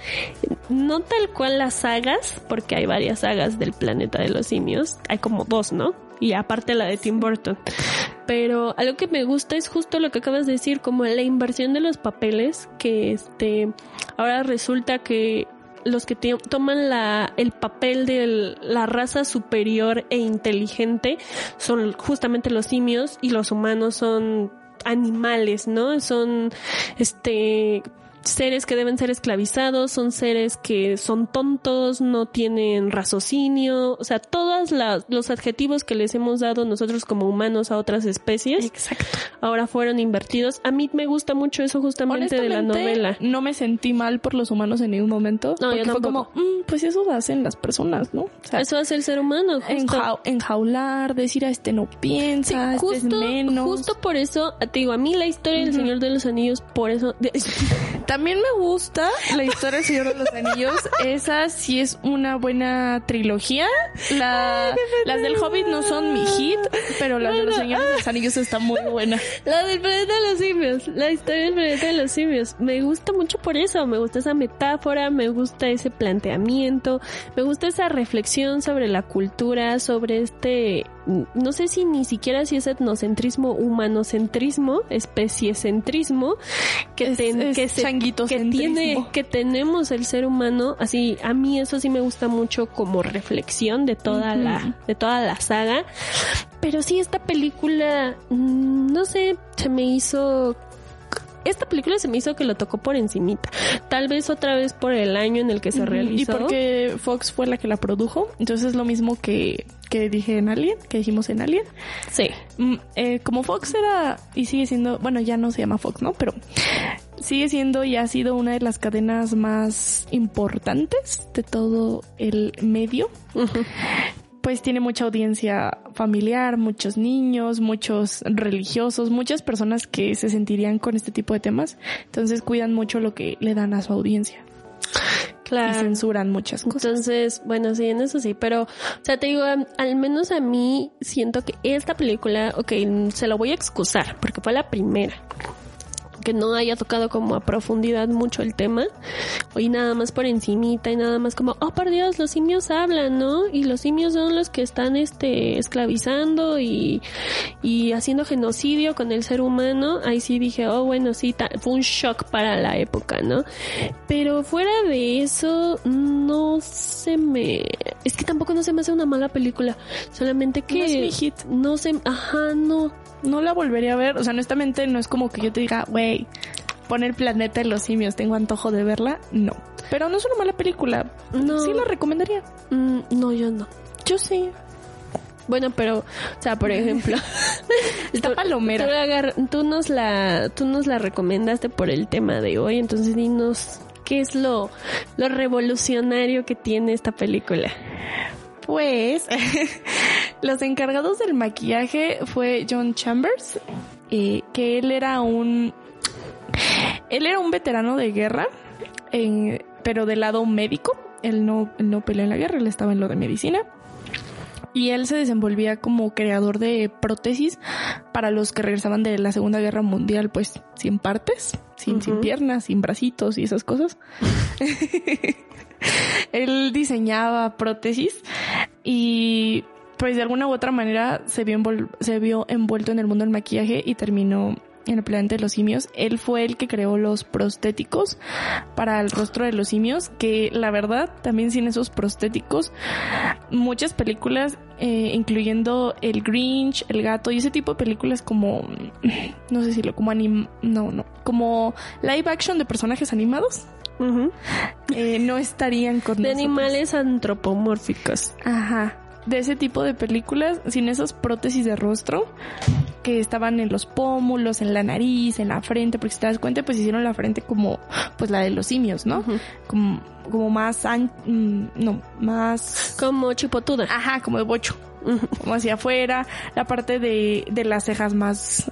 no tal cual las sagas, porque hay varias sagas del planeta de los simios, hay como dos, ¿no? Y aparte la de Tim Burton. Pero algo que me gusta es justo lo que acabas de decir, como la inversión de los papeles, que este ahora resulta que los que toman la, el papel de la raza superior e inteligente son justamente los simios y los humanos son animales, ¿no? Son este seres que deben ser esclavizados, son seres que son tontos, no tienen raciocinio, o sea, todos los adjetivos que les hemos dado nosotros como humanos a otras especies, Exacto. ahora fueron invertidos. A mí me gusta mucho eso justamente de la novela. No me sentí mal por los humanos en ningún momento. No, yo porque fue como, tampoco. "Mm, pues eso hacen las personas, ¿no? O sea, Eso hace el ser humano, justo. enjau- enjaular, decir a este no Sí, piensa, este es justo, menos. justo por eso, te digo, a mí la historia del. Señor de los Anillos, por eso, de- También me gusta la historia del Señor de los Anillos. Esa sí es una buena trilogía. La- las del Hobbit no son mi hit, pero las de los Señores de los Anillos están muy buenas. la del planeta de los simios, la historia del planeta de los simios, me gusta mucho por eso, me gusta esa metáfora, me gusta ese planteamiento, me gusta esa reflexión sobre la cultura, sobre este, no sé si ni siquiera si es etnocentrismo, humanocentrismo, especies-centrismo, que, Es- ten- es que, se- que tiene, que tenemos el ser humano, así, a mí eso sí me gusta mucho como reflexión de toda la, de toda la saga. Pero sí, esta película, mm, no sé, se me hizo... Esta película se me hizo que lo tocó por encimita. Tal vez otra vez por el año en el que se realizó. Y porque Fox fue la que la produjo. Entonces es lo mismo que, que dije en Alien, que dijimos en Alien. Sí. Mm, eh, como Fox era y sigue siendo, bueno, ya no se llama Fox, ¿no? Pero sigue siendo y ha sido una de las cadenas más importantes de todo el medio. Pues tiene mucha audiencia familiar, muchos niños, muchos religiosos, muchas personas que se sentirían con este tipo de temas. Entonces cuidan mucho lo que le dan a su audiencia. Y Claro. censuran muchas cosas. Entonces, bueno, sí, en eso sí, pero, o sea, te digo, al menos a mí siento que esta película, ok, se lo voy a excusar, porque fue la primera. Que no haya tocado como a profundidad mucho el tema, y nada más por encimita, y nada más como, oh, por Dios, los simios hablan, ¿no? Y los simios son los que están, este, esclavizando y, y haciendo genocidio con el ser humano. Ahí sí dije, oh, bueno, sí, fue un shock para la época, ¿no? Pero fuera de eso, no se me... Es que tampoco no se me hace una mala película. Solamente que... No es mi hit. No sé... Ajá, no. No la volvería a ver. O sea, honestamente no es como que yo te diga, güey, pon el planeta de los simios, tengo antojo de verla. No. Pero no es una mala película. No. Sí la recomendaría. Mm, no, yo no. Yo sí. Bueno, pero, o sea, por ejemplo, Está palomera. tú agar- tú nos la, tú nos la recomendaste por el tema de hoy, entonces dinos qué es lo, lo revolucionario que tiene esta película. Pues los encargados del maquillaje fue John Chambers, eh, que él era un él era un veterano de guerra, eh, pero del lado médico. Él no, él no peleó en la guerra, él estaba en lo de medicina. Y él se desenvolvía como creador de prótesis para los que regresaban de la Segunda Guerra Mundial, pues sin partes, sin, sin piernas, sin bracitos y esas cosas. él diseñaba prótesis y pues de alguna u otra manera se vio, se vio envuelto en el mundo del maquillaje y terminó en el planeta de los simios. Él fue el que creó los prostéticos para el rostro de los simios, que la verdad, también sin esos prostéticos, muchas películas, eh, incluyendo El Grinch, El Gato y ese tipo de películas como, no sé si lo, como anim, no, no, como live action de personajes animados, eh, no estarían con De nosotros. animales antropomórficos. Ajá. De ese tipo de películas, sin esas prótesis de rostro que estaban en los pómulos, en la nariz, en la frente, porque si te das cuenta, pues hicieron la frente como, pues la de los simios, ¿no? como, como más, an- mm, no, más... Como chipotuda. Ajá, como de bocho. Como hacia afuera, la parte de, de las cejas más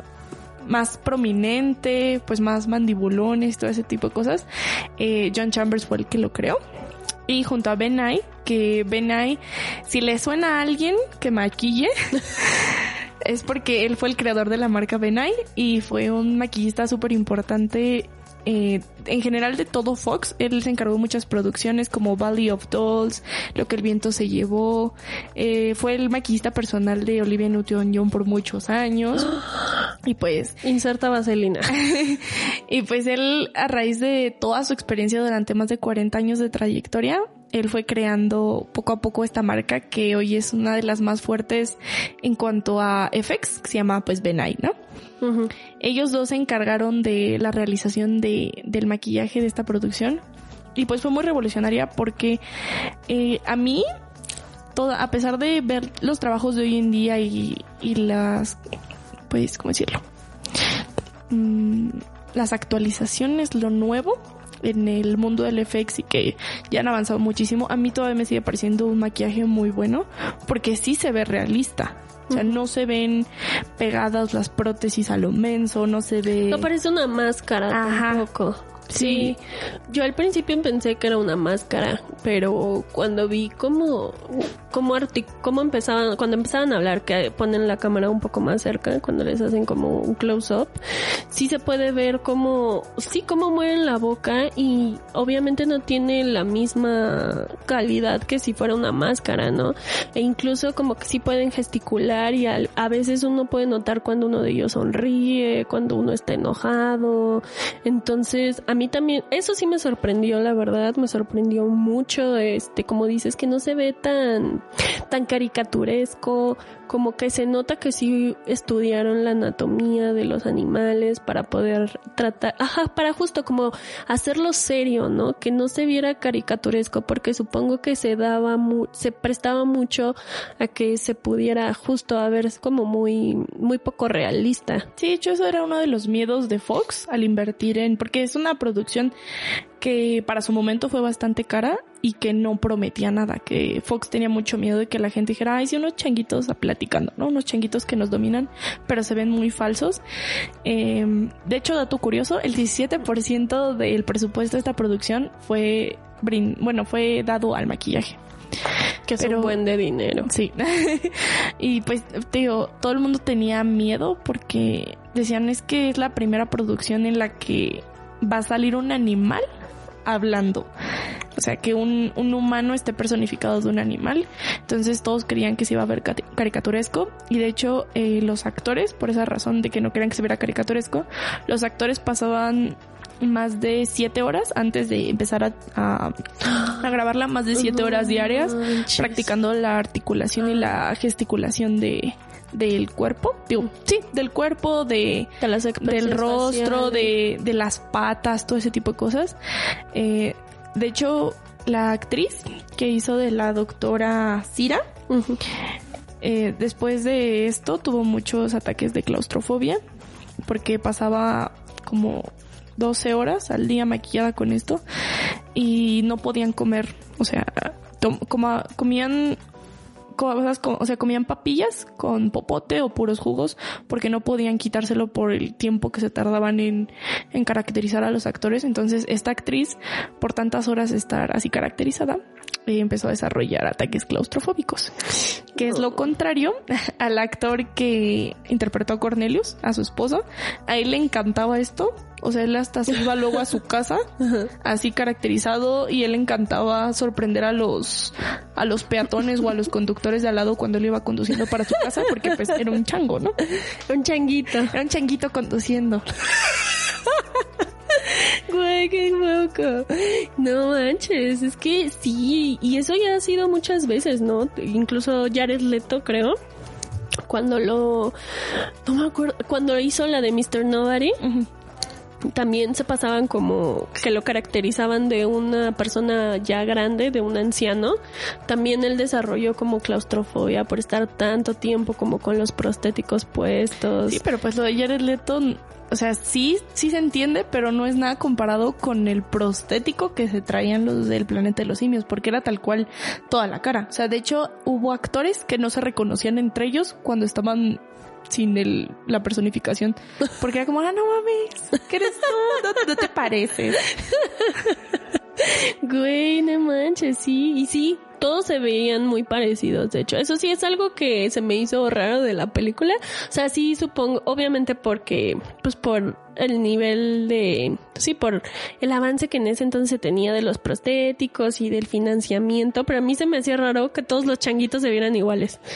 más prominente, pues más mandibulones, todo ese tipo de cosas. Eh, John Chambers fue el que lo creó. Y junto a Ben Nye, que Ben Nye, si le suena a alguien que maquille, es porque él fue el creador de la marca Ben Nye y fue un maquillista súper importante eh, en general de todo Fox. Él se encargó de muchas producciones como Valley of Dolls, Lo que el viento se llevó. Eh, fue el maquillista personal de Olivia Newton-John por muchos años. Y pues... Inserta vaselina. y pues él, a raíz de toda su experiencia durante más de 40 años de trayectoria, él fue creando poco a poco esta marca que hoy es una de las más fuertes en cuanto a FX, que se llama pues Benai, ¿no? Ellos dos se encargaron de la realización de, del maquillaje de esta producción y pues fue muy revolucionaria porque eh, a mí toda, a pesar de ver los trabajos de hoy en día y, y las, pues, ¿cómo decirlo? Mm, las actualizaciones, lo nuevo en el mundo del FX y que ya han avanzado muchísimo, a mí todavía me sigue pareciendo un maquillaje muy bueno porque sí se ve realista. O sea, no se ven pegadas las prótesis a lo menso, no se ve... No parece una máscara tampoco. Sí. Yo al principio pensé que era una máscara, pero cuando vi cómo, cómo, cómo empezaban, cuando empezaban a hablar, que ponen la cámara un poco más cerca, cuando les hacen como un close-up, sí se puede ver cómo, sí, cómo mueven la boca y obviamente no tiene la misma calidad que si fuera una máscara, ¿no? E incluso como que sí pueden gesticular y al- a veces uno puede notar cuando uno de ellos sonríe, cuando uno está enojado. Entonces, a mí también, eso sí me sorprendió, la verdad, me sorprendió mucho, este, como dices, que no se ve tan, tan caricaturesco, como que se nota que sí estudiaron la anatomía de los animales para poder tratar, ajá, para justo como hacerlo serio, ¿no? Que no se viera caricaturesco, porque supongo que se daba, mu se prestaba mucho a que se pudiera justo a ver como muy, muy poco realista. Sí, de hecho eso era uno de los miedos de Fox al invertir en, porque es una producción que para su momento fue bastante cara y que no prometía nada, que Fox tenía mucho miedo de que la gente dijera, ay, sí, unos changuitos platicando, ¿no? Unos changuitos que nos dominan, pero se ven muy falsos. Eh, de hecho, dato curioso, el 17% del presupuesto de esta producción fue, bueno, fue dado al maquillaje. Que es un buen de dinero. Sí. y pues, te digo, todo el mundo tenía miedo porque decían es que es la primera producción en la que va a salir un animal hablando. O sea, que un, un humano esté personificado de un animal. Entonces todos creían que se iba a ver caricaturesco. Y de hecho, eh, los actores, por esa razón de que no querían que se viera caricaturesco, los actores pasaban más de siete horas antes de empezar a, a, a grabarla, más de siete horas diarias, practicando la articulación y la gesticulación de del cuerpo, digo, sí, del cuerpo, de, las del rostro, de, de las patas, todo ese tipo de cosas. Eh, de hecho, la actriz que hizo de la doctora Cira, eh, después de esto tuvo muchos ataques de claustrofobia porque pasaba como 12 horas al día maquillada con esto y no podían comer, o sea, como- comían cosas, o sea, comían papillas con popote o puros jugos porque no podían quitárselo por el tiempo que se tardaban en, en caracterizar a los actores. Entonces, esta actriz, por tantas horas estar así caracterizada, empezó a desarrollar ataques claustrofóbicos, que es lo contrario al actor que interpretó a Cornelius, a su esposo. A él le encantaba esto, o sea, él hasta se iba luego a su casa, así caracterizado, y él encantaba sorprender a los, a los peatones o a los conductores de al lado cuando él iba conduciendo para su casa, porque pues era un chango, ¿no? Un changuito. Era un changuito conduciendo. Güey, qué loco. No manches, es que sí, y eso ya ha sido muchas veces, ¿no? Incluso Jared Leto, creo. Cuando lo. No me acuerdo. Cuando hizo la de Mr. Nobody. También se pasaban como que lo caracterizaban de una persona ya grande, de un anciano. También él desarrolló como claustrofobia por estar tanto tiempo como con los prostéticos puestos. Sí, pero pues lo de Jared Leto, o sea, sí, sí se entiende, pero no es nada comparado con el prostético que se traían los del planeta de los simios, porque era tal cual toda la cara. O sea, de hecho, hubo actores que no se reconocían entre ellos cuando estaban sin el, la personificación. Porque era como, ah, no mames, ¿qué eres tú? No, no te pareces. Güey, no manches, sí. Y sí, todos se veían muy parecidos, de hecho. Eso sí es algo que se me hizo raro de la película. O sea, sí supongo, obviamente porque, pues por el nivel de, sí, por el avance que en ese entonces se tenía de los prostéticos y del financiamiento, pero a mí se me hacía raro que todos los changuitos se vieran iguales.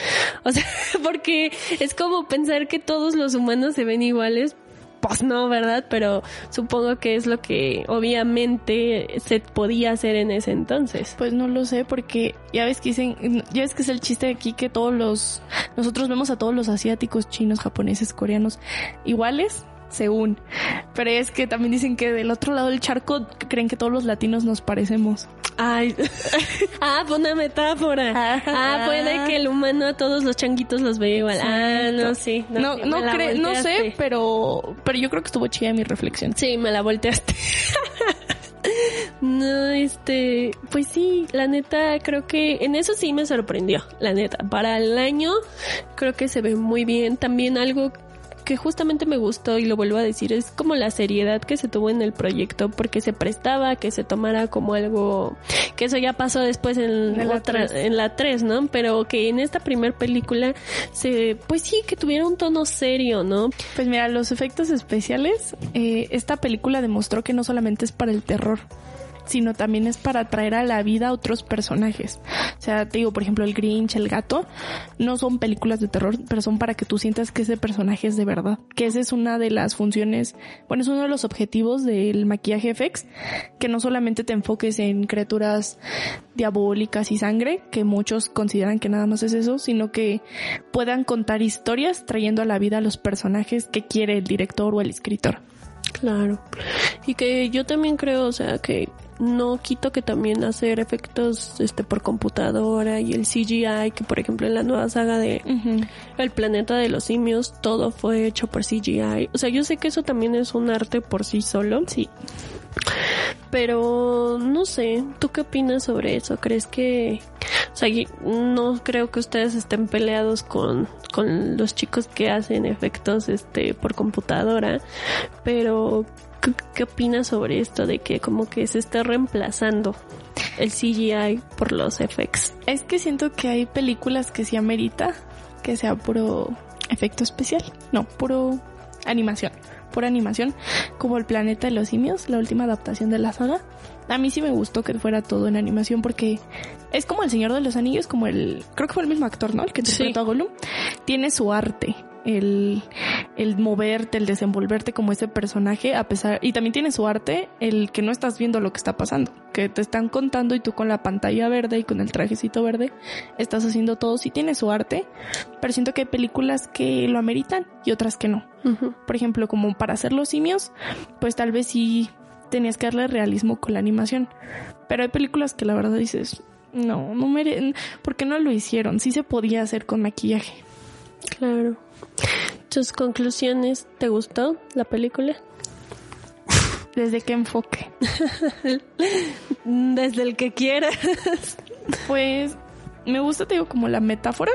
O sea, porque es como pensar que todos los humanos se ven iguales, pues no, ¿verdad? Pero supongo que es lo que obviamente se podía hacer en ese entonces. Pues no lo sé porque ya ves que dicen, ya ves que es el chiste de aquí que todos los, nosotros vemos a todos los asiáticos, chinos, japoneses, coreanos iguales según. Pero es que también dicen que del otro lado del charco creen que todos los latinos nos parecemos. Ay, ah, fue una metáfora. Ah, puede que el humano a todos los changuitos los vea igual. Ah, no, sí. No, no, no sé, pero, pero yo creo que estuvo chida mi reflexión. Sí, me la volteaste. No, este, pues sí, la neta, creo que en eso sí me sorprendió, la neta. Para el año, creo que se ve muy bien. También algo que justamente me gustó y lo vuelvo a decir es como la seriedad que se tuvo en el proyecto porque se prestaba que se tomara como algo que eso ya pasó después en, la otra tres. en la 3, ¿no? Pero que en esta primer película se pues sí que tuviera un tono serio, ¿no? Pues mira, los efectos especiales, eh, esta película demostró que no solamente es para el terror, sino también es para traer a la vida a otros personajes. O sea, te digo, por ejemplo, el Grinch, el gato, no son películas de terror, pero son para que tú sientas que ese personaje es de verdad. Que esa es una de las funciones, bueno, es uno de los objetivos del maquillaje FX, que no solamente te enfoques en criaturas diabólicas y sangre, que muchos consideran que nada más es eso, sino que puedan contar historias trayendo a la vida a los personajes que quiere el director o el escritor. Claro. Y que yo también creo, o sea, que no quito que también hacer efectos este por computadora y el CGI, que por ejemplo en la nueva saga de El planeta de los simios todo fue hecho por CGI. O sea, yo sé que eso también es un arte por sí solo. Sí. Pero no sé, ¿tú qué opinas sobre eso? ¿Crees que o sea, no creo que ustedes estén peleados con, con los chicos que hacen efectos este por computadora, pero ¿qué, opinas sobre esto de que como que se está reemplazando el CGI por los FX? Es que siento que hay películas que sí amerita que sea puro efecto especial. No, puro animación. Pura animación. Como El planeta de los simios, la última adaptación de la saga. A mí sí me gustó que fuera todo en animación porque es como el Señor de los Anillos, como el... Creo que fue el mismo actor, ¿no? El que interpretó a Gollum. Tiene su arte. El, el moverte, el desenvolverte como ese personaje, a pesar, y también tiene su arte, el que no estás viendo lo que está pasando, que te están contando y tú con la pantalla verde y con el trajecito verde estás haciendo todo, sí tiene su arte, pero siento que hay películas que lo ameritan y otras que no. Por ejemplo, como para hacer los simios, pues tal vez sí tenías que darle realismo con la animación, pero hay películas que la verdad dices, no, no mere ¿por qué no lo hicieron? Sí se podía hacer con maquillaje. Claro. ¿Tus conclusiones? ¿Te gustó la película? ¿Desde qué enfoque? Desde el que quieras. Pues me gusta, te digo, como la metáfora,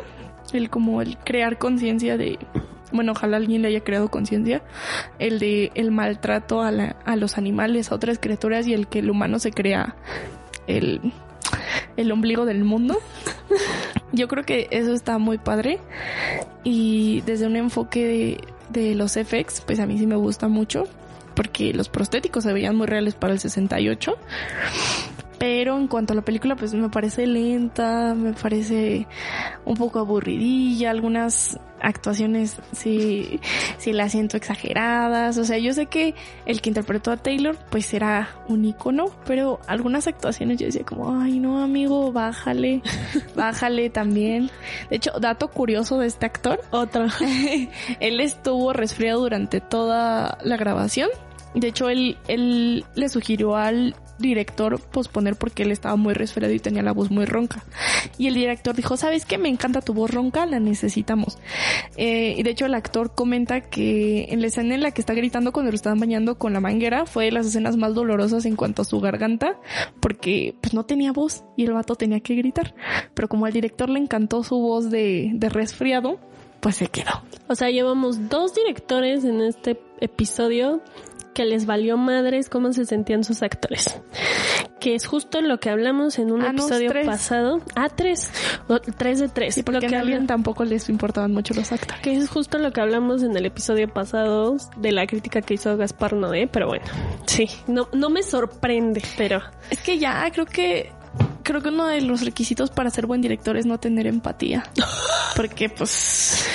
el como el crear conciencia de, bueno, ojalá alguien le haya creado conciencia, el de el maltrato a, la- a los animales, a otras criaturas y el que el humano se crea el, el ombligo del mundo. Yo creo que eso está muy padre y desde un enfoque de, de los FX, pues a mí sí me gusta mucho porque los prostéticos se veían muy reales para el 68. Pero en cuanto a la película, pues me parece lenta, me parece un poco aburridilla, algunas actuaciones sí, sí las siento exageradas. O sea, yo sé que el que interpretó a Taylor, pues era un icono, pero algunas actuaciones yo decía como, ay no amigo, bájale, bájale también. De hecho, dato curioso de este actor, otro. Él estuvo resfriado durante toda la grabación De hecho, él, él le sugirió al director posponer porque él estaba muy resfriado y tenía la voz muy ronca. Y el director dijo, ¿sabes qué? Me encanta tu voz ronca, la necesitamos. Eh, y de hecho el actor comenta que en la escena en la que está gritando cuando lo estaban bañando con la manguera fue de las escenas más dolorosas en cuanto a su garganta porque pues no tenía voz y el vato tenía que gritar. Pero como al director le encantó su voz de, de resfriado, pues se quedó. O sea, llevamos dos directores en este episodio que les valió madres cómo se sentían sus actores. Que es justo lo que hablamos en un Ah, episodio pasado. Ah, tres. O- tres de tres. Sí, porque lo a que alguien tampoco les importaban mucho los actores. que es justo lo que hablamos en el episodio pasado de la crítica que hizo Gaspar Noé, pero bueno, sí, no, no me sorprende, pero Es que ya creo que creo que uno de los requisitos para ser buen director es no tener empatía. Porque pues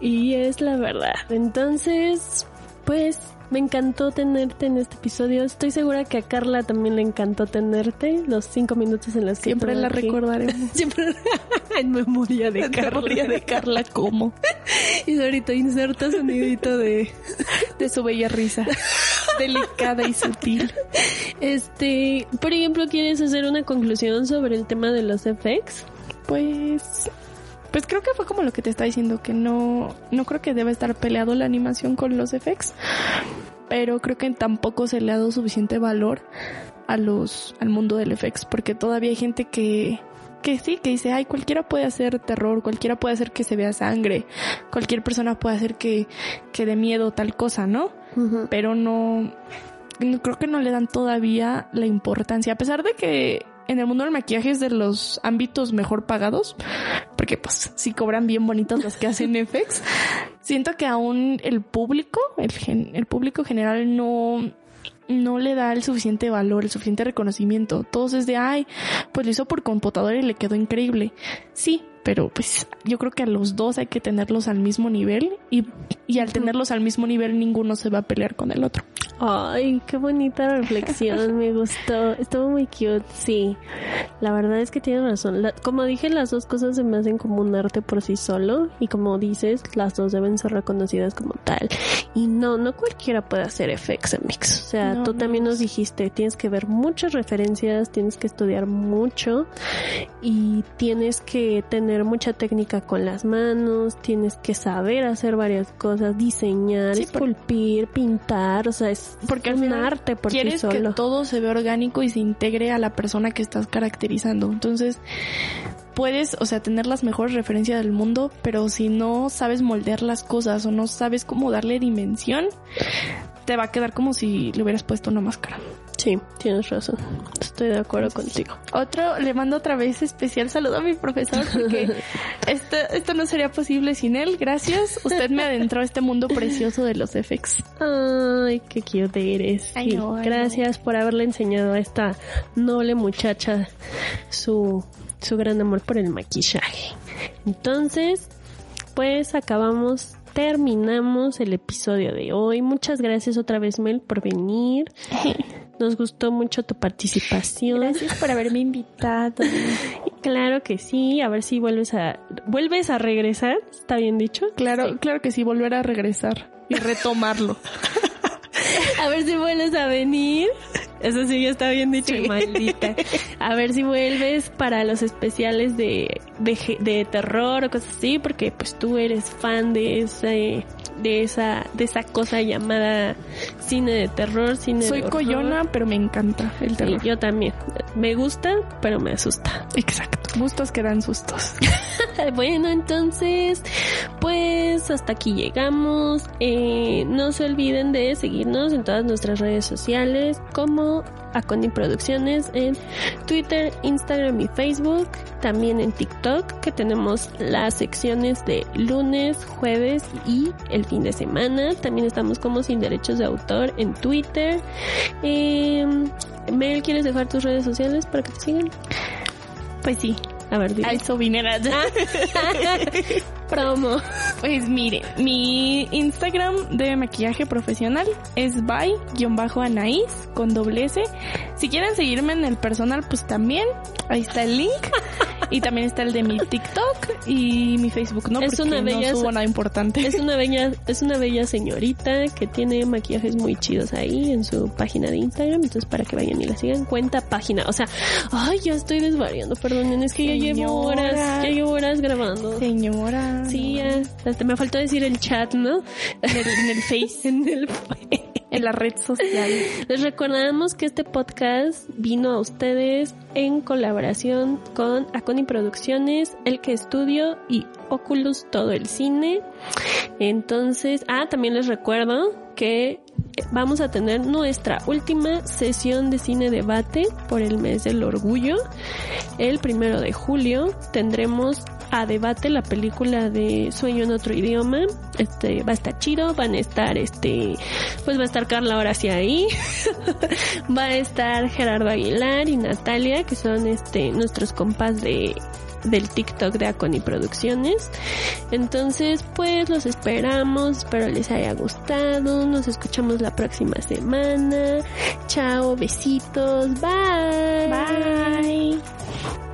y es la verdad. Entonces, pues me encantó tenerte en este episodio. Estoy segura que a Carla también le encantó tenerte los cinco minutos en los que siempre la aquí. recordaremos. Siempre en memoria de En Carla. memoria de Carla como Y ahorita inserta sonidito de de su bella risa, delicada y sutil. Este, por ejemplo, ¿quieres hacer una conclusión sobre el tema de los FX? Pues pues creo que fue como lo que te está diciendo que no no creo que deba estar peleado la animación con los effects, pero creo que tampoco se le ha dado suficiente valor a los al mundo del FX porque todavía hay gente que que sí, que dice, ay, cualquiera puede hacer terror, cualquiera puede hacer que se vea sangre, cualquier persona puede hacer que, que dé miedo tal cosa, ¿no? Pero no, no- creo que no le dan todavía la importancia, a pesar de que en el mundo del maquillaje es de los ámbitos mejor pagados, porque pues sí cobran bien bonitos los que hacen FX. Siento que aún el público, el, gen- el público general no, no le da el suficiente valor, el suficiente reconocimiento. Todos es de, ay, pues lo hizo por computadora y le quedó increíble. Sí, pero pues yo creo que a los dos hay que tenerlos al mismo nivel y, y al tenerlos al mismo nivel ninguno se va a pelear con el otro. Ay, qué bonita reflexión, me gustó. Estuvo muy cute, sí. La verdad es que tienes razón. La- como dije, las dos cosas se me hacen como un arte por sí solo y como dices, las dos deben ser reconocidas como tal. Y no, no cualquiera puede hacer FX mix. O sea, No, tú también nos dijiste, tienes que ver muchas referencias, tienes que estudiar mucho y tienes que tener mucha técnica con las manos, tienes que saber hacer varias cosas, diseñar, Sí, por- esculpir, pintar, o sea, es Porque al un final arte por sí quieres que todo se vea orgánico y se integre a la persona que estás caracterizando. Entonces, puedes, o sea, tener las mejores referencias del mundo, pero si no sabes moldear las cosas o no sabes cómo darle dimensión, te va a quedar como si le hubieras puesto una máscara. Sí, tienes razón. Estoy de acuerdo contigo. Otro, le mando otra vez especial saludo a mi profesor porque esto, esto no sería posible sin él. Gracias. Usted me adentró a este mundo precioso de los FX. Ay, qué cute eres. I Gracias por haberle enseñado a esta noble muchacha su, su gran amor por el maquillaje. Entonces, pues acabamos, terminamos el episodio de hoy. Muchas gracias otra vez, Mel, por venir. Nos gustó mucho tu participación. Gracias por haberme invitado. Claro que sí, a ver si vuelves a vuelves a regresar, ¿está bien dicho? Claro, claro que sí, volver a regresar y retomarlo. A ver si vuelves a venir. Eso sí ya está bien dicho, maldita. A ver si vuelves para los especiales de, de, de terror o cosas así, porque pues tú eres fan de ese de esa de esa cosa llamada cine de terror, cine Soy de coyona, pero me encanta el Sí, terror. yo también. Me gusta, pero me asusta. Exacto. Gustos que dan sustos. Bueno, entonces, pues hasta aquí llegamos. Eh, no se olviden de seguirnos en todas nuestras redes sociales como Aconi Producciones en Twitter, Instagram y Facebook. También en TikTok que tenemos las secciones de lunes, jueves y el fin de semana. También estamos como sin derechos de autor en Twitter. Eh, Mel, ¿quieres dejar tus redes sociales para que te sigan? Pues sí. A ver, sovinera. Promo. Pues mire, mi Instagram de maquillaje profesional es by-anaís con doble S. Si quieren seguirme en el personal, pues también, ahí está el link. Y también está el de mi TikTok y mi Facebook, ¿no? Es una bella, no subo nada importante. Es una bella, es una bella señorita que tiene maquillajes muy chidos ahí en su página de Instagram, entonces para que vayan y la sigan, cuenta página, o sea, ay, ya estoy desvariando, perdonen, es que ya llevo horas, ya llevo horas grabando. Señora. Sí, ya, hasta me faltó decir el chat, ¿no? En el, en el Face. en el en la red social. Les recordamos que este podcast vino a ustedes en colaboración con Aconi Producciones, El que Estudio y Oculus Todo el Cine. Entonces, ah, también les recuerdo que vamos a tener nuestra última sesión de cine debate por el mes del orgullo. El primero de julio tendremos a debate la película de Sueño en otro idioma. Este va a estar chido, van a estar este pues va a estar Carla ahora sí ahí. va a estar Gerardo Aguilar y Natalia, que son este nuestros compas de del TikTok de Aconi Producciones. Entonces, pues los esperamos, espero les haya gustado. Nos escuchamos la próxima semana. Chao, besitos, bye. Bye.